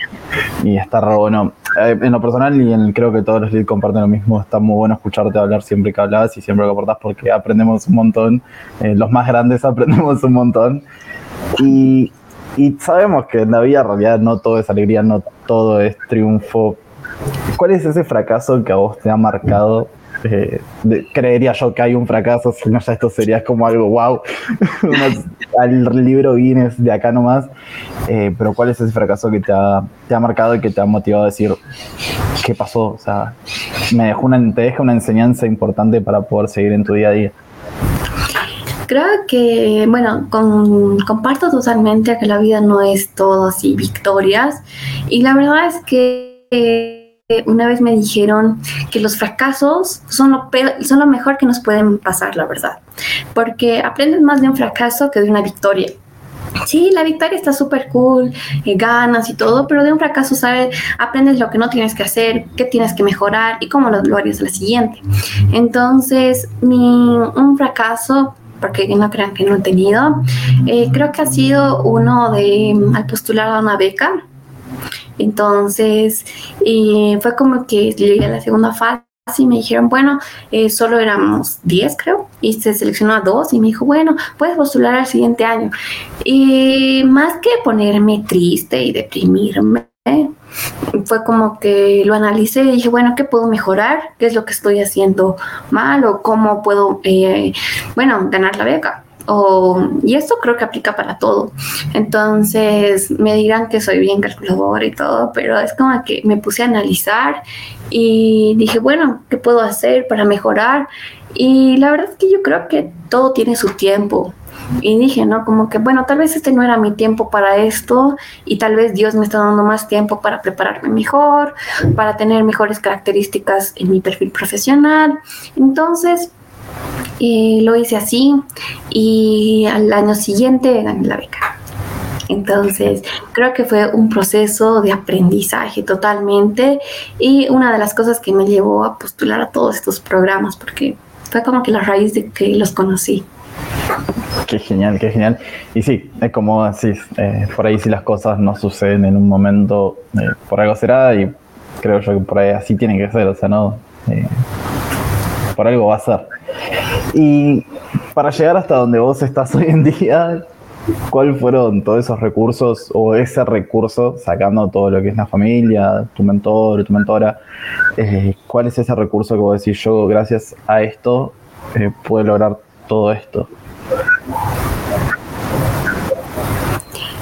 y está re bueno. Eh, en lo personal y en, creo que todos los leads comparten lo mismo, está muy bueno escucharte hablar siempre que hablas y siempre que aportas porque aprendemos un montón, eh, los más grandes aprendemos un montón y, y sabemos que en la vida en realidad no todo es alegría, no todo es triunfo. ¿Cuál es ese fracaso que a vos te ha marcado eh, creería yo que hay un fracaso, si no ya esto sería como algo wow, al libro Guinness de acá nomás, eh, pero ¿cuál es ese fracaso que te ha, te ha marcado y que te ha motivado a decir qué pasó? O sea, me dejó una, te deja una enseñanza importante para poder seguir en tu día a día. Creo que, bueno, comparto totalmente que la vida no es todo así victorias y la verdad es que una vez me dijeron que los fracasos son lo, son lo mejor que nos pueden pasar, la verdad, porque aprendes más de un fracaso que de una victoria. Sí, la victoria está súper cool, eh, ganas y todo, pero de un fracaso sabes, aprendes lo que no tienes que hacer, qué tienes que mejorar y cómo lo, harías la siguiente. Entonces, mi, un fracaso porque no crean que no he tenido. Eh, creo que ha sido uno de al postular a una beca. Entonces, fue como que llegué a la segunda fase y me dijeron, bueno, eh, solo éramos 10 creo, y se seleccionó a dos y me dijo, bueno, puedes postular al siguiente año. Y más que ponerme triste y deprimirme, fue como que lo analicé y dije, bueno, ¿qué puedo mejorar? ¿Qué es lo que estoy haciendo mal? ¿O cómo puedo, eh, bueno, ganar la beca? Y esto creo que aplica para todo. Entonces me dirán que soy bien calculadora y todo, pero es como que me puse a analizar y dije, bueno, ¿qué puedo hacer para mejorar? Y la verdad es que yo creo que todo tiene su tiempo. Y dije, ¿no? Como que, bueno, tal vez este no era mi tiempo para esto y tal vez Dios me está dando más tiempo para prepararme mejor, para tener mejores características en mi perfil profesional. Entonces, lo hice así y al año siguiente gané la beca. Entonces, creo que fue un proceso de aprendizaje totalmente y una de las cosas que me llevó a postular a todos estos programas porque fue como que la raíz de que los conocí. Qué genial, qué genial. Y sí, es como decís, eh, por ahí si las cosas no suceden en un momento, eh, por algo será y creo yo que por ahí así tiene que ser, o sea, no, eh, por algo va a ser. Y para llegar hasta donde vos estás hoy en día, ¿cuáles fueron todos esos recursos o ese recurso, sacando todo lo que es la familia, tu mentor, tu mentora? Eh, ¿Cuál es ese recurso que vos decís yo, gracias a esto, eh, puedo lograr todo esto?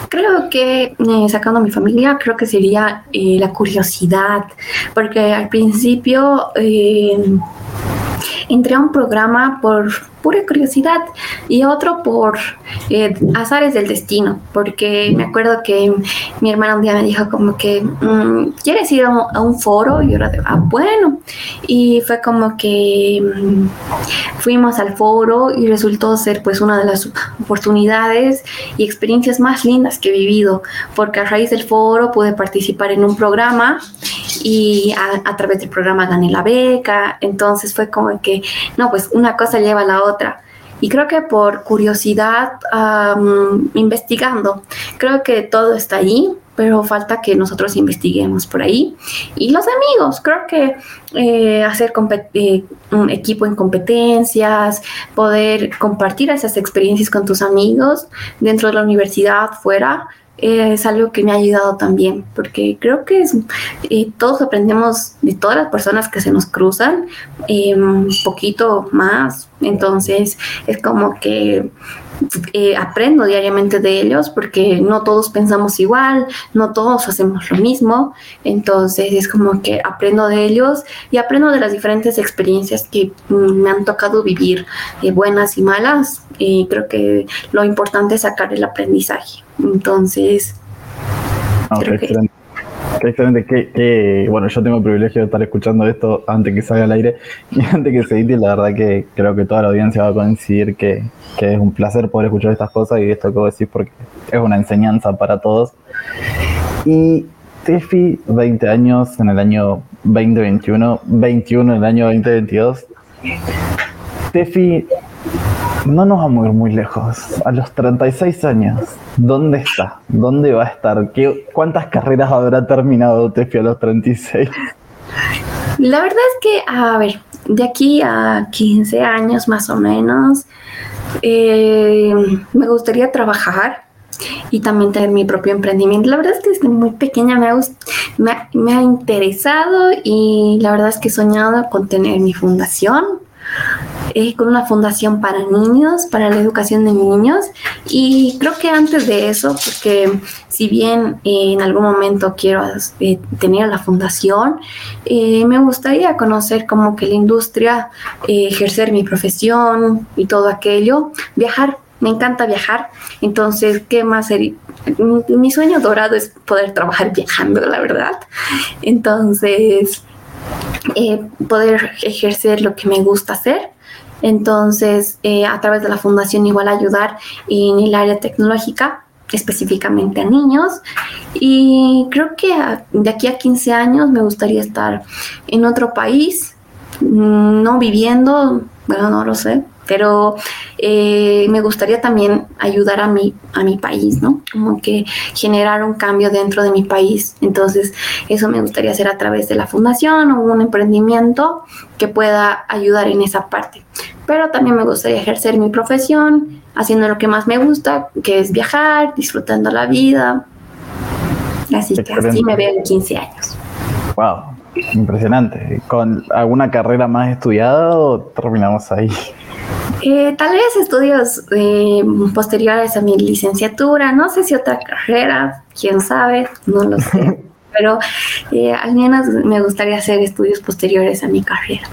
Creo que eh, sacando mi familia, creo que sería eh, la curiosidad, porque al principio Yeah. Entré a un programa por pura curiosidad y otro por eh, azares del destino, porque me acuerdo que mi hermana un día me dijo como que, mm, ¿quieres ir a un, a un foro? Y yo era de, ah, bueno, y fue como que mm, fuimos al foro y resultó ser pues una de las oportunidades y experiencias más lindas que he vivido, porque a raíz del foro pude participar en un programa y a, a través del programa gané la beca, entonces fue como que, no, pues una cosa lleva a la otra. Y creo que por curiosidad, investigando, creo que todo está ahí, pero falta que nosotros investiguemos por ahí. Y los amigos, creo que eh, hacer eh, un equipo en competencias, poder compartir esas experiencias con tus amigos dentro de la universidad, fuera, es algo que me ha ayudado también, porque creo que es, todos aprendemos de todas las personas que se nos cruzan, un poquito más, entonces es como que eh, aprendo diariamente de ellos porque no todos pensamos igual, no todos hacemos lo mismo, entonces es como que aprendo de ellos y aprendo de las diferentes experiencias que mm, me han tocado vivir, eh, buenas y malas, y creo que lo importante es sacar el aprendizaje. Entonces, Creo que- excelente. Qué excelente. Qué- qué- bueno, yo tengo el privilegio de estar escuchando esto antes que salga al aire y antes que se edite. La verdad que creo que toda la audiencia va a coincidir que, que es un placer poder escuchar estas cosas y esto que vos decís porque es una enseñanza para todos. Y Tefi, 20 años en el año 2021, 21 en el año 2022. Tefi, no nos vamos a ir muy lejos. A los 36 años, ¿dónde está? ¿Dónde va a estar? ¿Qué, ¿Cuántas carreras habrá terminado Tefi a los 36? La verdad es que, a ver, de aquí a 15 años más o menos, eh, me gustaría trabajar y también tener mi propio emprendimiento. La verdad es que desde muy pequeña me ha, me ha, me ha interesado y la verdad es que he soñado con tener mi fundación. Eh, con una fundación para niños, para la educación de niños. Y creo que antes de eso, porque si bien eh, en algún momento quiero eh, tener la fundación, eh, me gustaría conocer como que la industria, ejercer mi profesión y todo aquello, viajar. Me encanta viajar, entonces, ¿qué más sería? Mi, sueño dorado es poder trabajar viajando, la verdad. Entonces, poder ejercer lo que me gusta hacer. Entonces, eh, a través de la fundación igual ayudar en el área tecnológica, específicamente a niños. Y creo que de aquí a 15 años me gustaría estar en otro país, mm, no viviendo, bueno, no lo sé, pero eh, me gustaría también ayudar a mi, a mi país, ¿no? Como que generar un cambio dentro de mi país. Entonces, eso me gustaría hacer a través de la fundación o un emprendimiento que pueda ayudar en esa parte. Pero también me gustaría ejercer mi profesión haciendo lo que más me gusta, que es viajar, disfrutando la vida. Así que así me veo en 15 años. Wow, impresionante. ¿Con alguna carrera más estudiada o terminamos ahí? Eh, tal vez estudios eh, posteriores a mi licenciatura, no sé si otra carrera, quién sabe, no lo sé, pero eh, al menos me gustaría hacer estudios posteriores a mi carrera.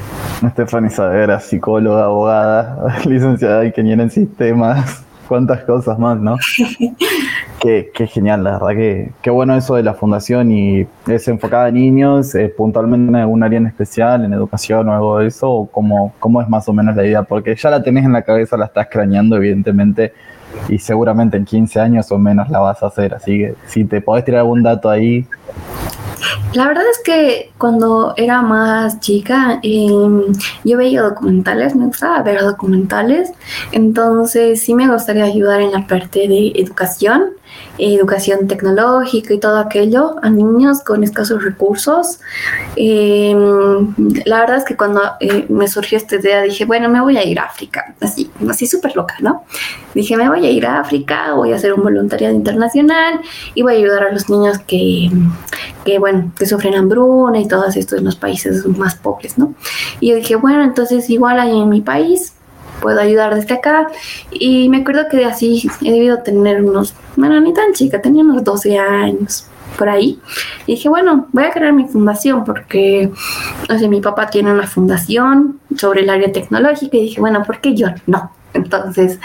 Stephanie Saavedra, psicóloga, abogada, licenciada en ingeniera en sistemas, cuántas cosas más, ¿no? Qué, qué genial, la verdad que qué bueno eso de la fundación y es enfocada a niños, eh, puntualmente en algún área en especial, en educación o algo de eso, o cómo, cómo es más o menos la idea, porque ya la tenés en la cabeza, la estás craneando evidentemente y seguramente en 15 años o menos la vas a hacer, así que si te podés tirar algún dato ahí, La verdad es que cuando era más chica, eh, yo veía documentales, me gustaba ver documentales, entonces sí me gustaría ayudar en la parte de educación, educación tecnológica y todo aquello a niños con escasos recursos. Em, la verdad es que cuando eh, me surgió esta idea dije, bueno, me voy a ir a África, así, así súper loca, ¿no? Dije, me voy a ir a África, voy a hacer un voluntariado internacional y voy a ayudar a los niños que, que bueno, que sufren hambruna y todos estos en los países más pobres, ¿no? Y yo dije, bueno, entonces igual ahí en mi país puedo ayudar desde acá. Y me acuerdo que así he debido tener unos, bueno, ni tan chica, tenía unos 12 años por ahí. Y dije, bueno, voy a crear mi fundación porque, o sea, mi papá tiene una fundación sobre el área tecnológica y dije, bueno, ¿por qué yo no? Entonces,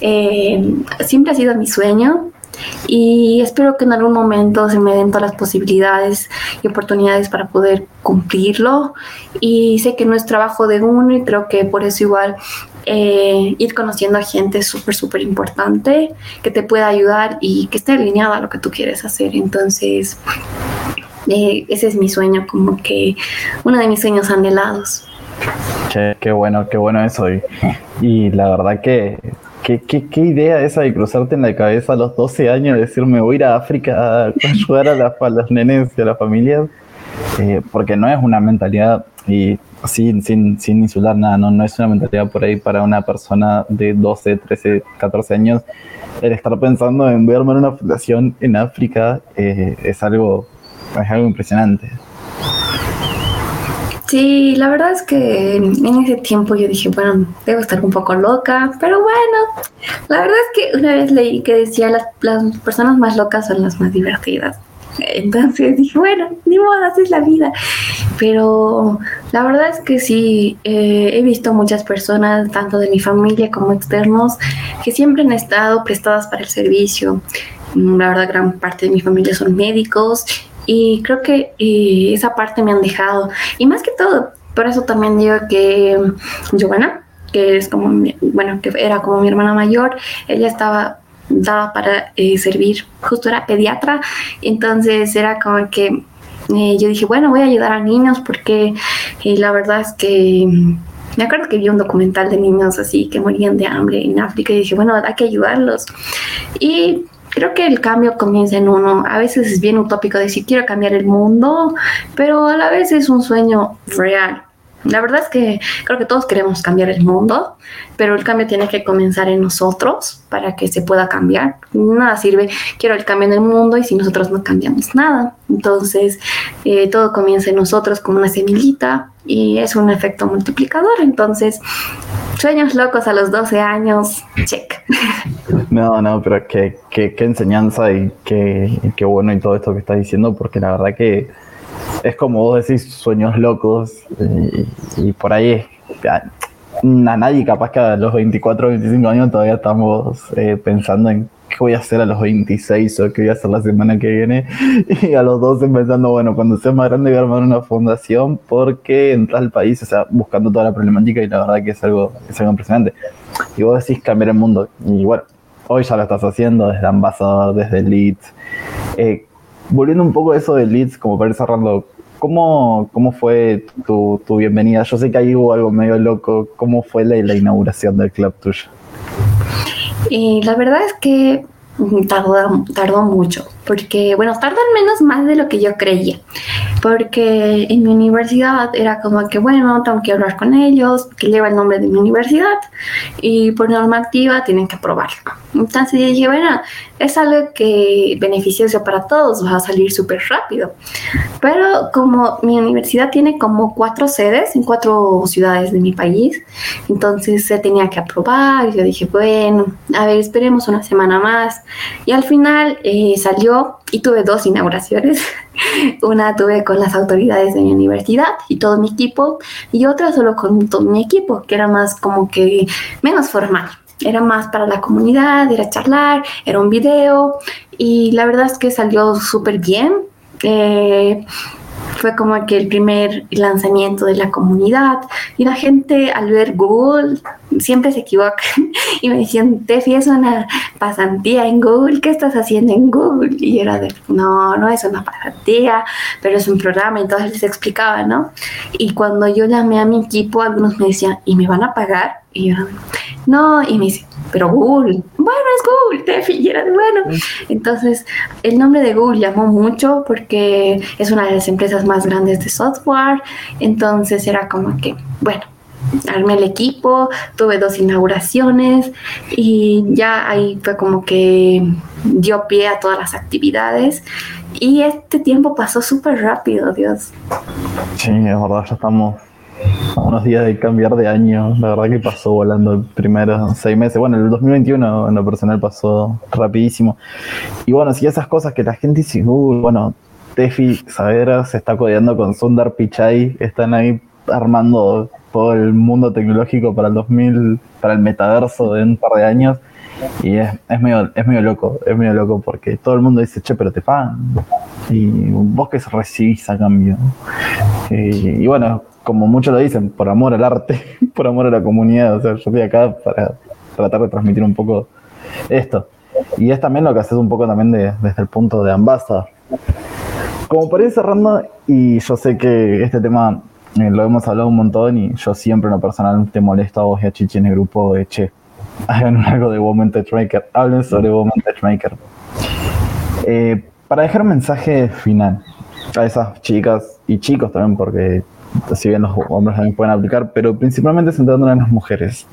eh, siempre ha sido mi sueño y espero que en algún momento se me den todas las posibilidades y oportunidades para poder cumplirlo y sé que no es trabajo de uno y creo que por eso igual eh, ir conociendo a gente es súper, súper importante, que te pueda ayudar y que esté alineada a lo que tú quieres hacer. Entonces, eh, ese es mi sueño, como que uno de mis sueños anhelados. Qué, qué bueno, qué bueno eso. Y, y la verdad que ¿Qué, qué, qué, idea esa de cruzarte en la cabeza a los 12 años y decirme voy a ir a África a ayudar a, la, a los nenes y a las familias? Eh, porque no es una mentalidad, y sin, sin, sin insular nada, ¿no? no es una mentalidad por ahí para una persona de 12, 13, 14 años. El estar pensando en voy a armar una fundación en África eh, es, algo, es algo impresionante. Sí, la verdad es que en ese tiempo yo dije, bueno, debo estar un poco loca, pero bueno, la verdad es que una vez leí que decía las, las personas más locas son las más divertidas. Entonces dije, bueno, ni modo, así es la vida. Pero la verdad es que sí, eh, he visto muchas personas, tanto de mi familia como externos, que siempre han estado prestadas para el servicio. La verdad, gran parte de mi familia son médicos y creo que eh, esa parte me han dejado. Y más que todo, por eso también digo que Giovanna, que es como, bueno, que era como mi hermana mayor, ella estaba dada para eh, servir, justo era pediatra, entonces era como que eh, yo dije, bueno, voy a ayudar a niños porque eh, la verdad es que me acuerdo que vi un documental de niños así que morían de hambre en África y dije, bueno, hay que ayudarlos. Y creo que el cambio comienza en uno. A veces es bien utópico decir quiero cambiar el mundo, pero a la vez es un sueño real. La verdad es que creo que todos queremos cambiar el mundo, pero el cambio tiene que comenzar en nosotros para que se pueda cambiar. Nada sirve, quiero el cambio en el mundo y si nosotros no cambiamos nada. Entonces, eh, todo comienza en nosotros como una semillita y es un efecto multiplicador. Entonces, sueños locos a los 12 años, check. No, no, pero qué, qué, enseñanza y qué, qué bueno y todo esto que estás diciendo, porque la verdad que es como vos decís, sueños locos y, por ahí a, nadie capaz que a los 24 o 25 años todavía estamos eh, pensando en qué voy a hacer a los 26 o qué voy a hacer la semana que viene y a los 12 pensando, bueno, cuando sea más grande voy a armar una fundación porque entras al país, o sea, buscando toda la problemática y la verdad que es algo, es algo impresionante. Y vos decís cambiar el mundo y bueno, hoy ya lo estás haciendo desde Ambassador, desde Leeds. Eh, volviendo un poco a eso de Leeds, como para ir cerrando, ¿cómo, cómo fue tu, tu, bienvenida? Yo sé que ahí hubo algo medio loco. ¿Cómo fue la, la inauguración del club tuyo? Y la verdad es que tardó, tardó mucho, porque, bueno, tardó al menos más de lo que yo creía, porque en mi universidad era como que, bueno, tengo que hablar con ellos, que lleva el nombre de mi universidad, y por normativa tienen que aprobarlo. Entonces dije, bueno, es algo que beneficioso para todos, va a salir súper rápido. Pero como mi universidad tiene como cuatro sedes en cuatro ciudades de mi país, entonces se tenía que aprobar. Yo dije, bueno, a ver, esperemos una semana más. Y al final eh, salió y tuve dos inauguraciones. una tuve con las autoridades de mi universidad y todo mi equipo, y otra solo con todo mi equipo, que era más como que menos formal era más para la comunidad, era charlar, era un video y la verdad es que salió súper bien. Eh, fue como que el primer lanzamiento de la comunidad y la gente al ver Google siempre se equivoca y me decían, Tefi, es una pasantía en Google, ¿qué estás haciendo en Google? Y era de, no, no es una pasantía, pero es un programa, entonces les explicaba, ¿no? Y cuando yo llamé a mi equipo, algunos me decían, ¿y me van a pagar? Y yo, no, y me dice, pero Google, bueno, es cool, Tefi, y era de bueno. Entonces, el nombre de Google llamó mucho porque es una de las empresas más grandes de software, entonces era como que, bueno, armé el equipo, tuve dos inauguraciones y ya ahí fue como que dio pie a todas las actividades y este tiempo pasó súper rápido, Dios. Sí, es verdad, ya estamos unos días de cambiar de año. La verdad que pasó volando el primeros seis meses. Bueno, el 2021 en lo personal pasó rapidísimo. Y bueno, si esas cosas que la gente dice, uh, bueno, Tefi Savera se está codeando con Sundar Pichai, están ahí armando todo el mundo tecnológico para el 2000, para el metaverso de un par de años. Y es, es, medio, es medio loco, es medio loco porque todo el mundo dice, che, pero te pagan. Y vos que recibís a cambio. Y, bueno, como muchos lo dicen, por amor al arte, por amor a la comunidad. O sea, yo estoy acá para tratar de transmitir un poco esto. Y es también lo que haces un poco también desde el punto de ambassador. Como para ir cerrando, y yo sé que este tema eh, lo hemos hablado un montón y yo siempre en lo personal te molesto a vos y a Chichi en el grupo de che, hagan algo de Woman Touchmaker, hablen sobre Woman Touchmaker. Eh, para dejar un mensaje final a esas chicas y chicos también, porque si bien los hombres también pueden aplicar, pero principalmente centrándonos en las mujeres.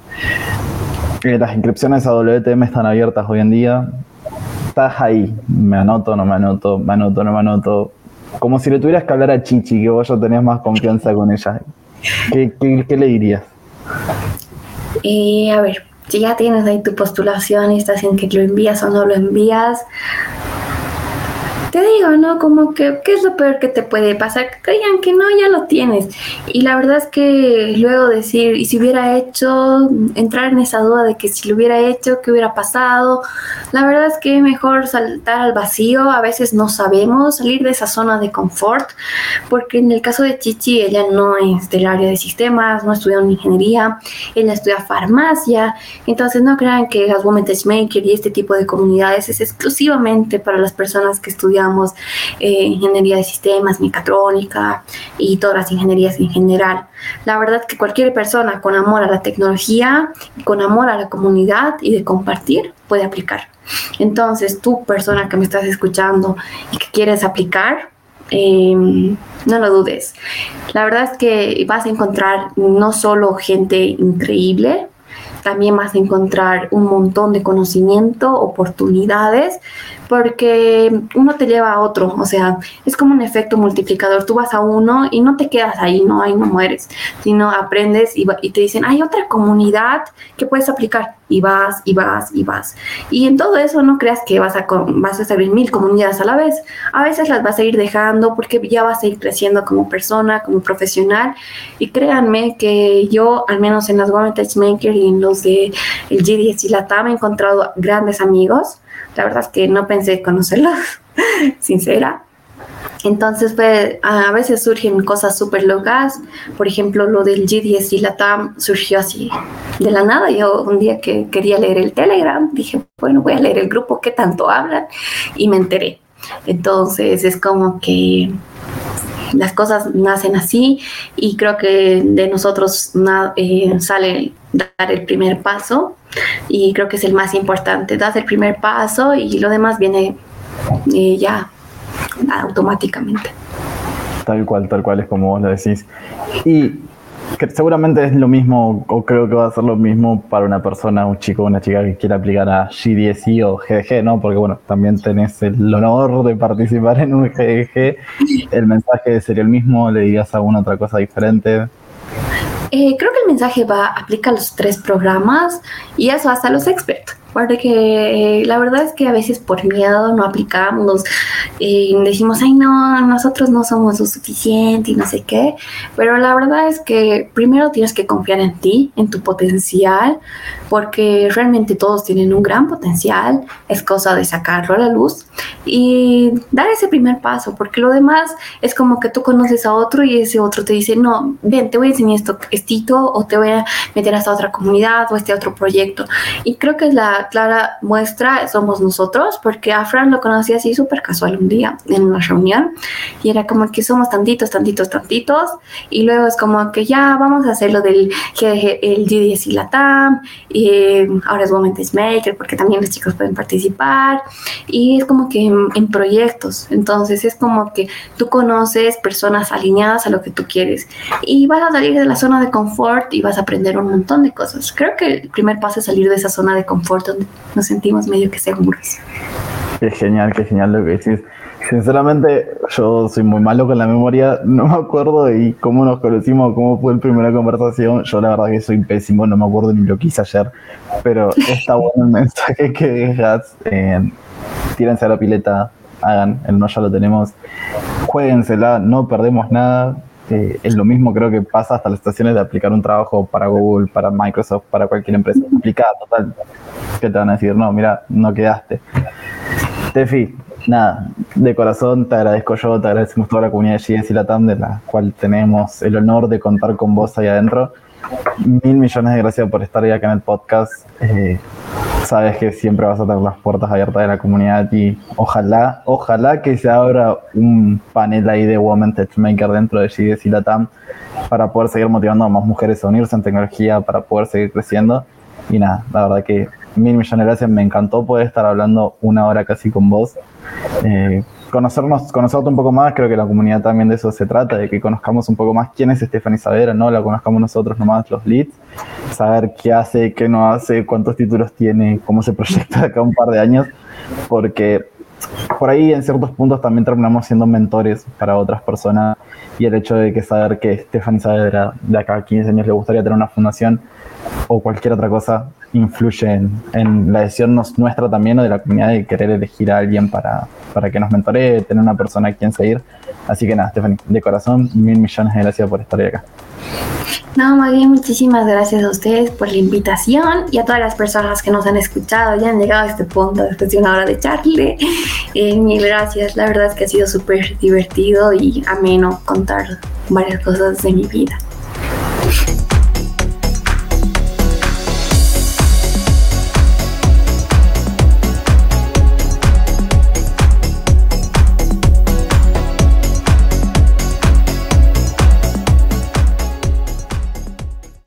Eh, las inscripciones a WTM están abiertas hoy en día. Estás ahí, me anoto, no me anoto, me anoto, no me anoto como si le tuvieras que hablar a Chichi, que vos ya tenías más confianza con ella. ¿Qué, le dirías? Eh, a ver, si ya tienes ahí tu postulación y estás en que lo envías o no lo envías, te digo, ¿no? Como que, ¿qué es lo peor que te puede pasar? Que creían que no, ya lo tienes. Y la verdad es que luego decir, y si hubiera hecho, entrar en esa duda de que si lo hubiera hecho, ¿qué hubiera pasado? La verdad es que mejor saltar al vacío, a veces no sabemos, salir de esa zona de confort, porque en el caso de Chichi, ella no es del área de sistemas, no estudió en ingeniería, ella estudia farmacia, entonces no crean que las Women Maker y este tipo de comunidades es exclusivamente para las personas que estudian eh, ingeniería de sistemas, mecatrónica y todas las ingenierías en general. La verdad que cualquier persona con amor a la tecnología, con amor a la comunidad y de compartir puede aplicar. Entonces, tú persona que me estás escuchando y que quieres aplicar, em, no lo dudes. La verdad es que vas a encontrar no solo gente increíble, también vas a encontrar un montón de conocimiento, oportunidades, porque uno te lleva a otro, o sea, es como un efecto multiplicador, tú vas a uno y no te quedas ahí, no, ahí no mueres, sino aprendes y, y te dicen, hay otra comunidad que puedes aplicar y vas y vas y vas. Y en todo eso no creas que vas a, vas a abrir mil comunidades a la vez, a veces las vas a ir dejando porque ya vas a ir creciendo como persona, como profesional. Y créanme que yo, al menos en las Women Maker y en los de el G10 y la TAM he encontrado grandes amigos la verdad es que no pensé conocerlos, sincera. Entonces, pues, a veces surgen cosas súper locas. Por ejemplo, lo del G10 y la TAM surgió así de la nada. Yo un día que quería leer el Telegram, dije, bueno, voy a leer el grupo que tanto hablan y me enteré. Entonces, es como que las cosas nacen así y creo que de nosotros eh, sale dar el primer paso y creo que es el más importante. Das el primer paso y lo demás viene eh, ya automáticamente. Tal cual, tal cual es como vos lo decís. Y seguramente es lo mismo, o creo que va a ser lo mismo para una persona, un chico una chica que quiera aplicar a G10I o GDG, ¿no? Porque bueno, también tenés el honor de participar en un GDG. El mensaje sería el mismo, le dirías alguna otra cosa diferente. Eh, creo que el mensaje va, aplica a los tres programas y eso hasta los expertos porque la verdad es que a veces por miedo no aplicamos, y decimos, ay no, nosotros no somos lo suficiente y no sé qué, pero la verdad es que primero tienes que confiar en ti, en tu potencial, porque realmente todos tienen un gran potencial, es cosa de sacarlo a la luz y dar ese primer paso, porque lo demás es como que tú conoces a otro y ese otro te dice, no, ven, te voy a enseñar esto, estito, o te voy a meter a esta otra comunidad o este otro proyecto. Y creo que es la la clara muestra somos nosotros, porque a Fran lo conocí así súper casual un día en una reunión y era como que somos tantitos, tantitos, tantitos y luego es como que ya vamos a hacer lo del el G10 y la TAM y ahora es Women Maker porque también los chicos pueden participar y es como que en, proyectos, entonces es como que tú conoces personas alineadas a lo que tú quieres y vas a salir de la zona de confort y vas a aprender un montón de cosas. Creo que el primer paso es salir de esa zona de confort donde nos sentimos medio que seguros. Qué genial, qué genial lo que decís. Sinceramente, yo soy muy malo con la memoria, no me acuerdo de cómo nos conocimos, cómo fue la primera conversación. Yo la verdad que soy pésimo, no me acuerdo ni lo que hice ayer, pero está bueno el mensaje que dejas. Eh, tírense a la pileta, hagan, el no ya lo tenemos, jueguensela, no perdemos nada. Eh, es lo mismo creo que pasa hasta las estaciones de aplicar un trabajo para Google, para Microsoft, para cualquier empresa. Aplicada, total. ¿Qué te van a decir? No, mira, no quedaste. Tefi, nada, de corazón te agradezco yo, te agradecemos toda la comunidad de GS y Latam, de la cual tenemos el honor de contar con vos ahí adentro. Mil millones de gracias por estar acá en el podcast. Eh, sabes que siempre vas a tener las puertas abiertas de la comunidad y ojalá, ojalá que se abra un panel ahí de Women Maker dentro de GS y Latam para poder seguir motivando a más mujeres a unirse en tecnología, para poder seguir creciendo. Y nada, la verdad que mil millones de gracias, me encantó poder estar hablando una hora casi con vos. Eh, conocernos, conocerte un poco más, creo que la comunidad también de eso se trata, de que conozcamos un poco más quién es Stephanie Savera, no la conozcamos nosotros nomás los leads, saber qué hace, qué no hace, cuántos títulos tiene, cómo se proyecta de acá un par de años, porque por ahí en ciertos puntos también terminamos siendo mentores para otras personas. Y el hecho de que saber que Stephanie Savera de acá a 15 años le gustaría tener una fundación o cualquier otra cosa influye en, la decisión nuestra también o de la comunidad de querer elegir a alguien para, para que nos mentoree, tener una persona a quien seguir. Así que nada, Stephanie, de corazón, mil millones de gracias por estar acá. No, bien muchísimas gracias a ustedes por la invitación y a todas las personas que nos han escuchado y han llegado a este punto después de una hora de charle. Eh, mil gracias, la verdad es que ha sido súper divertido y ameno contar varias cosas de mi vida.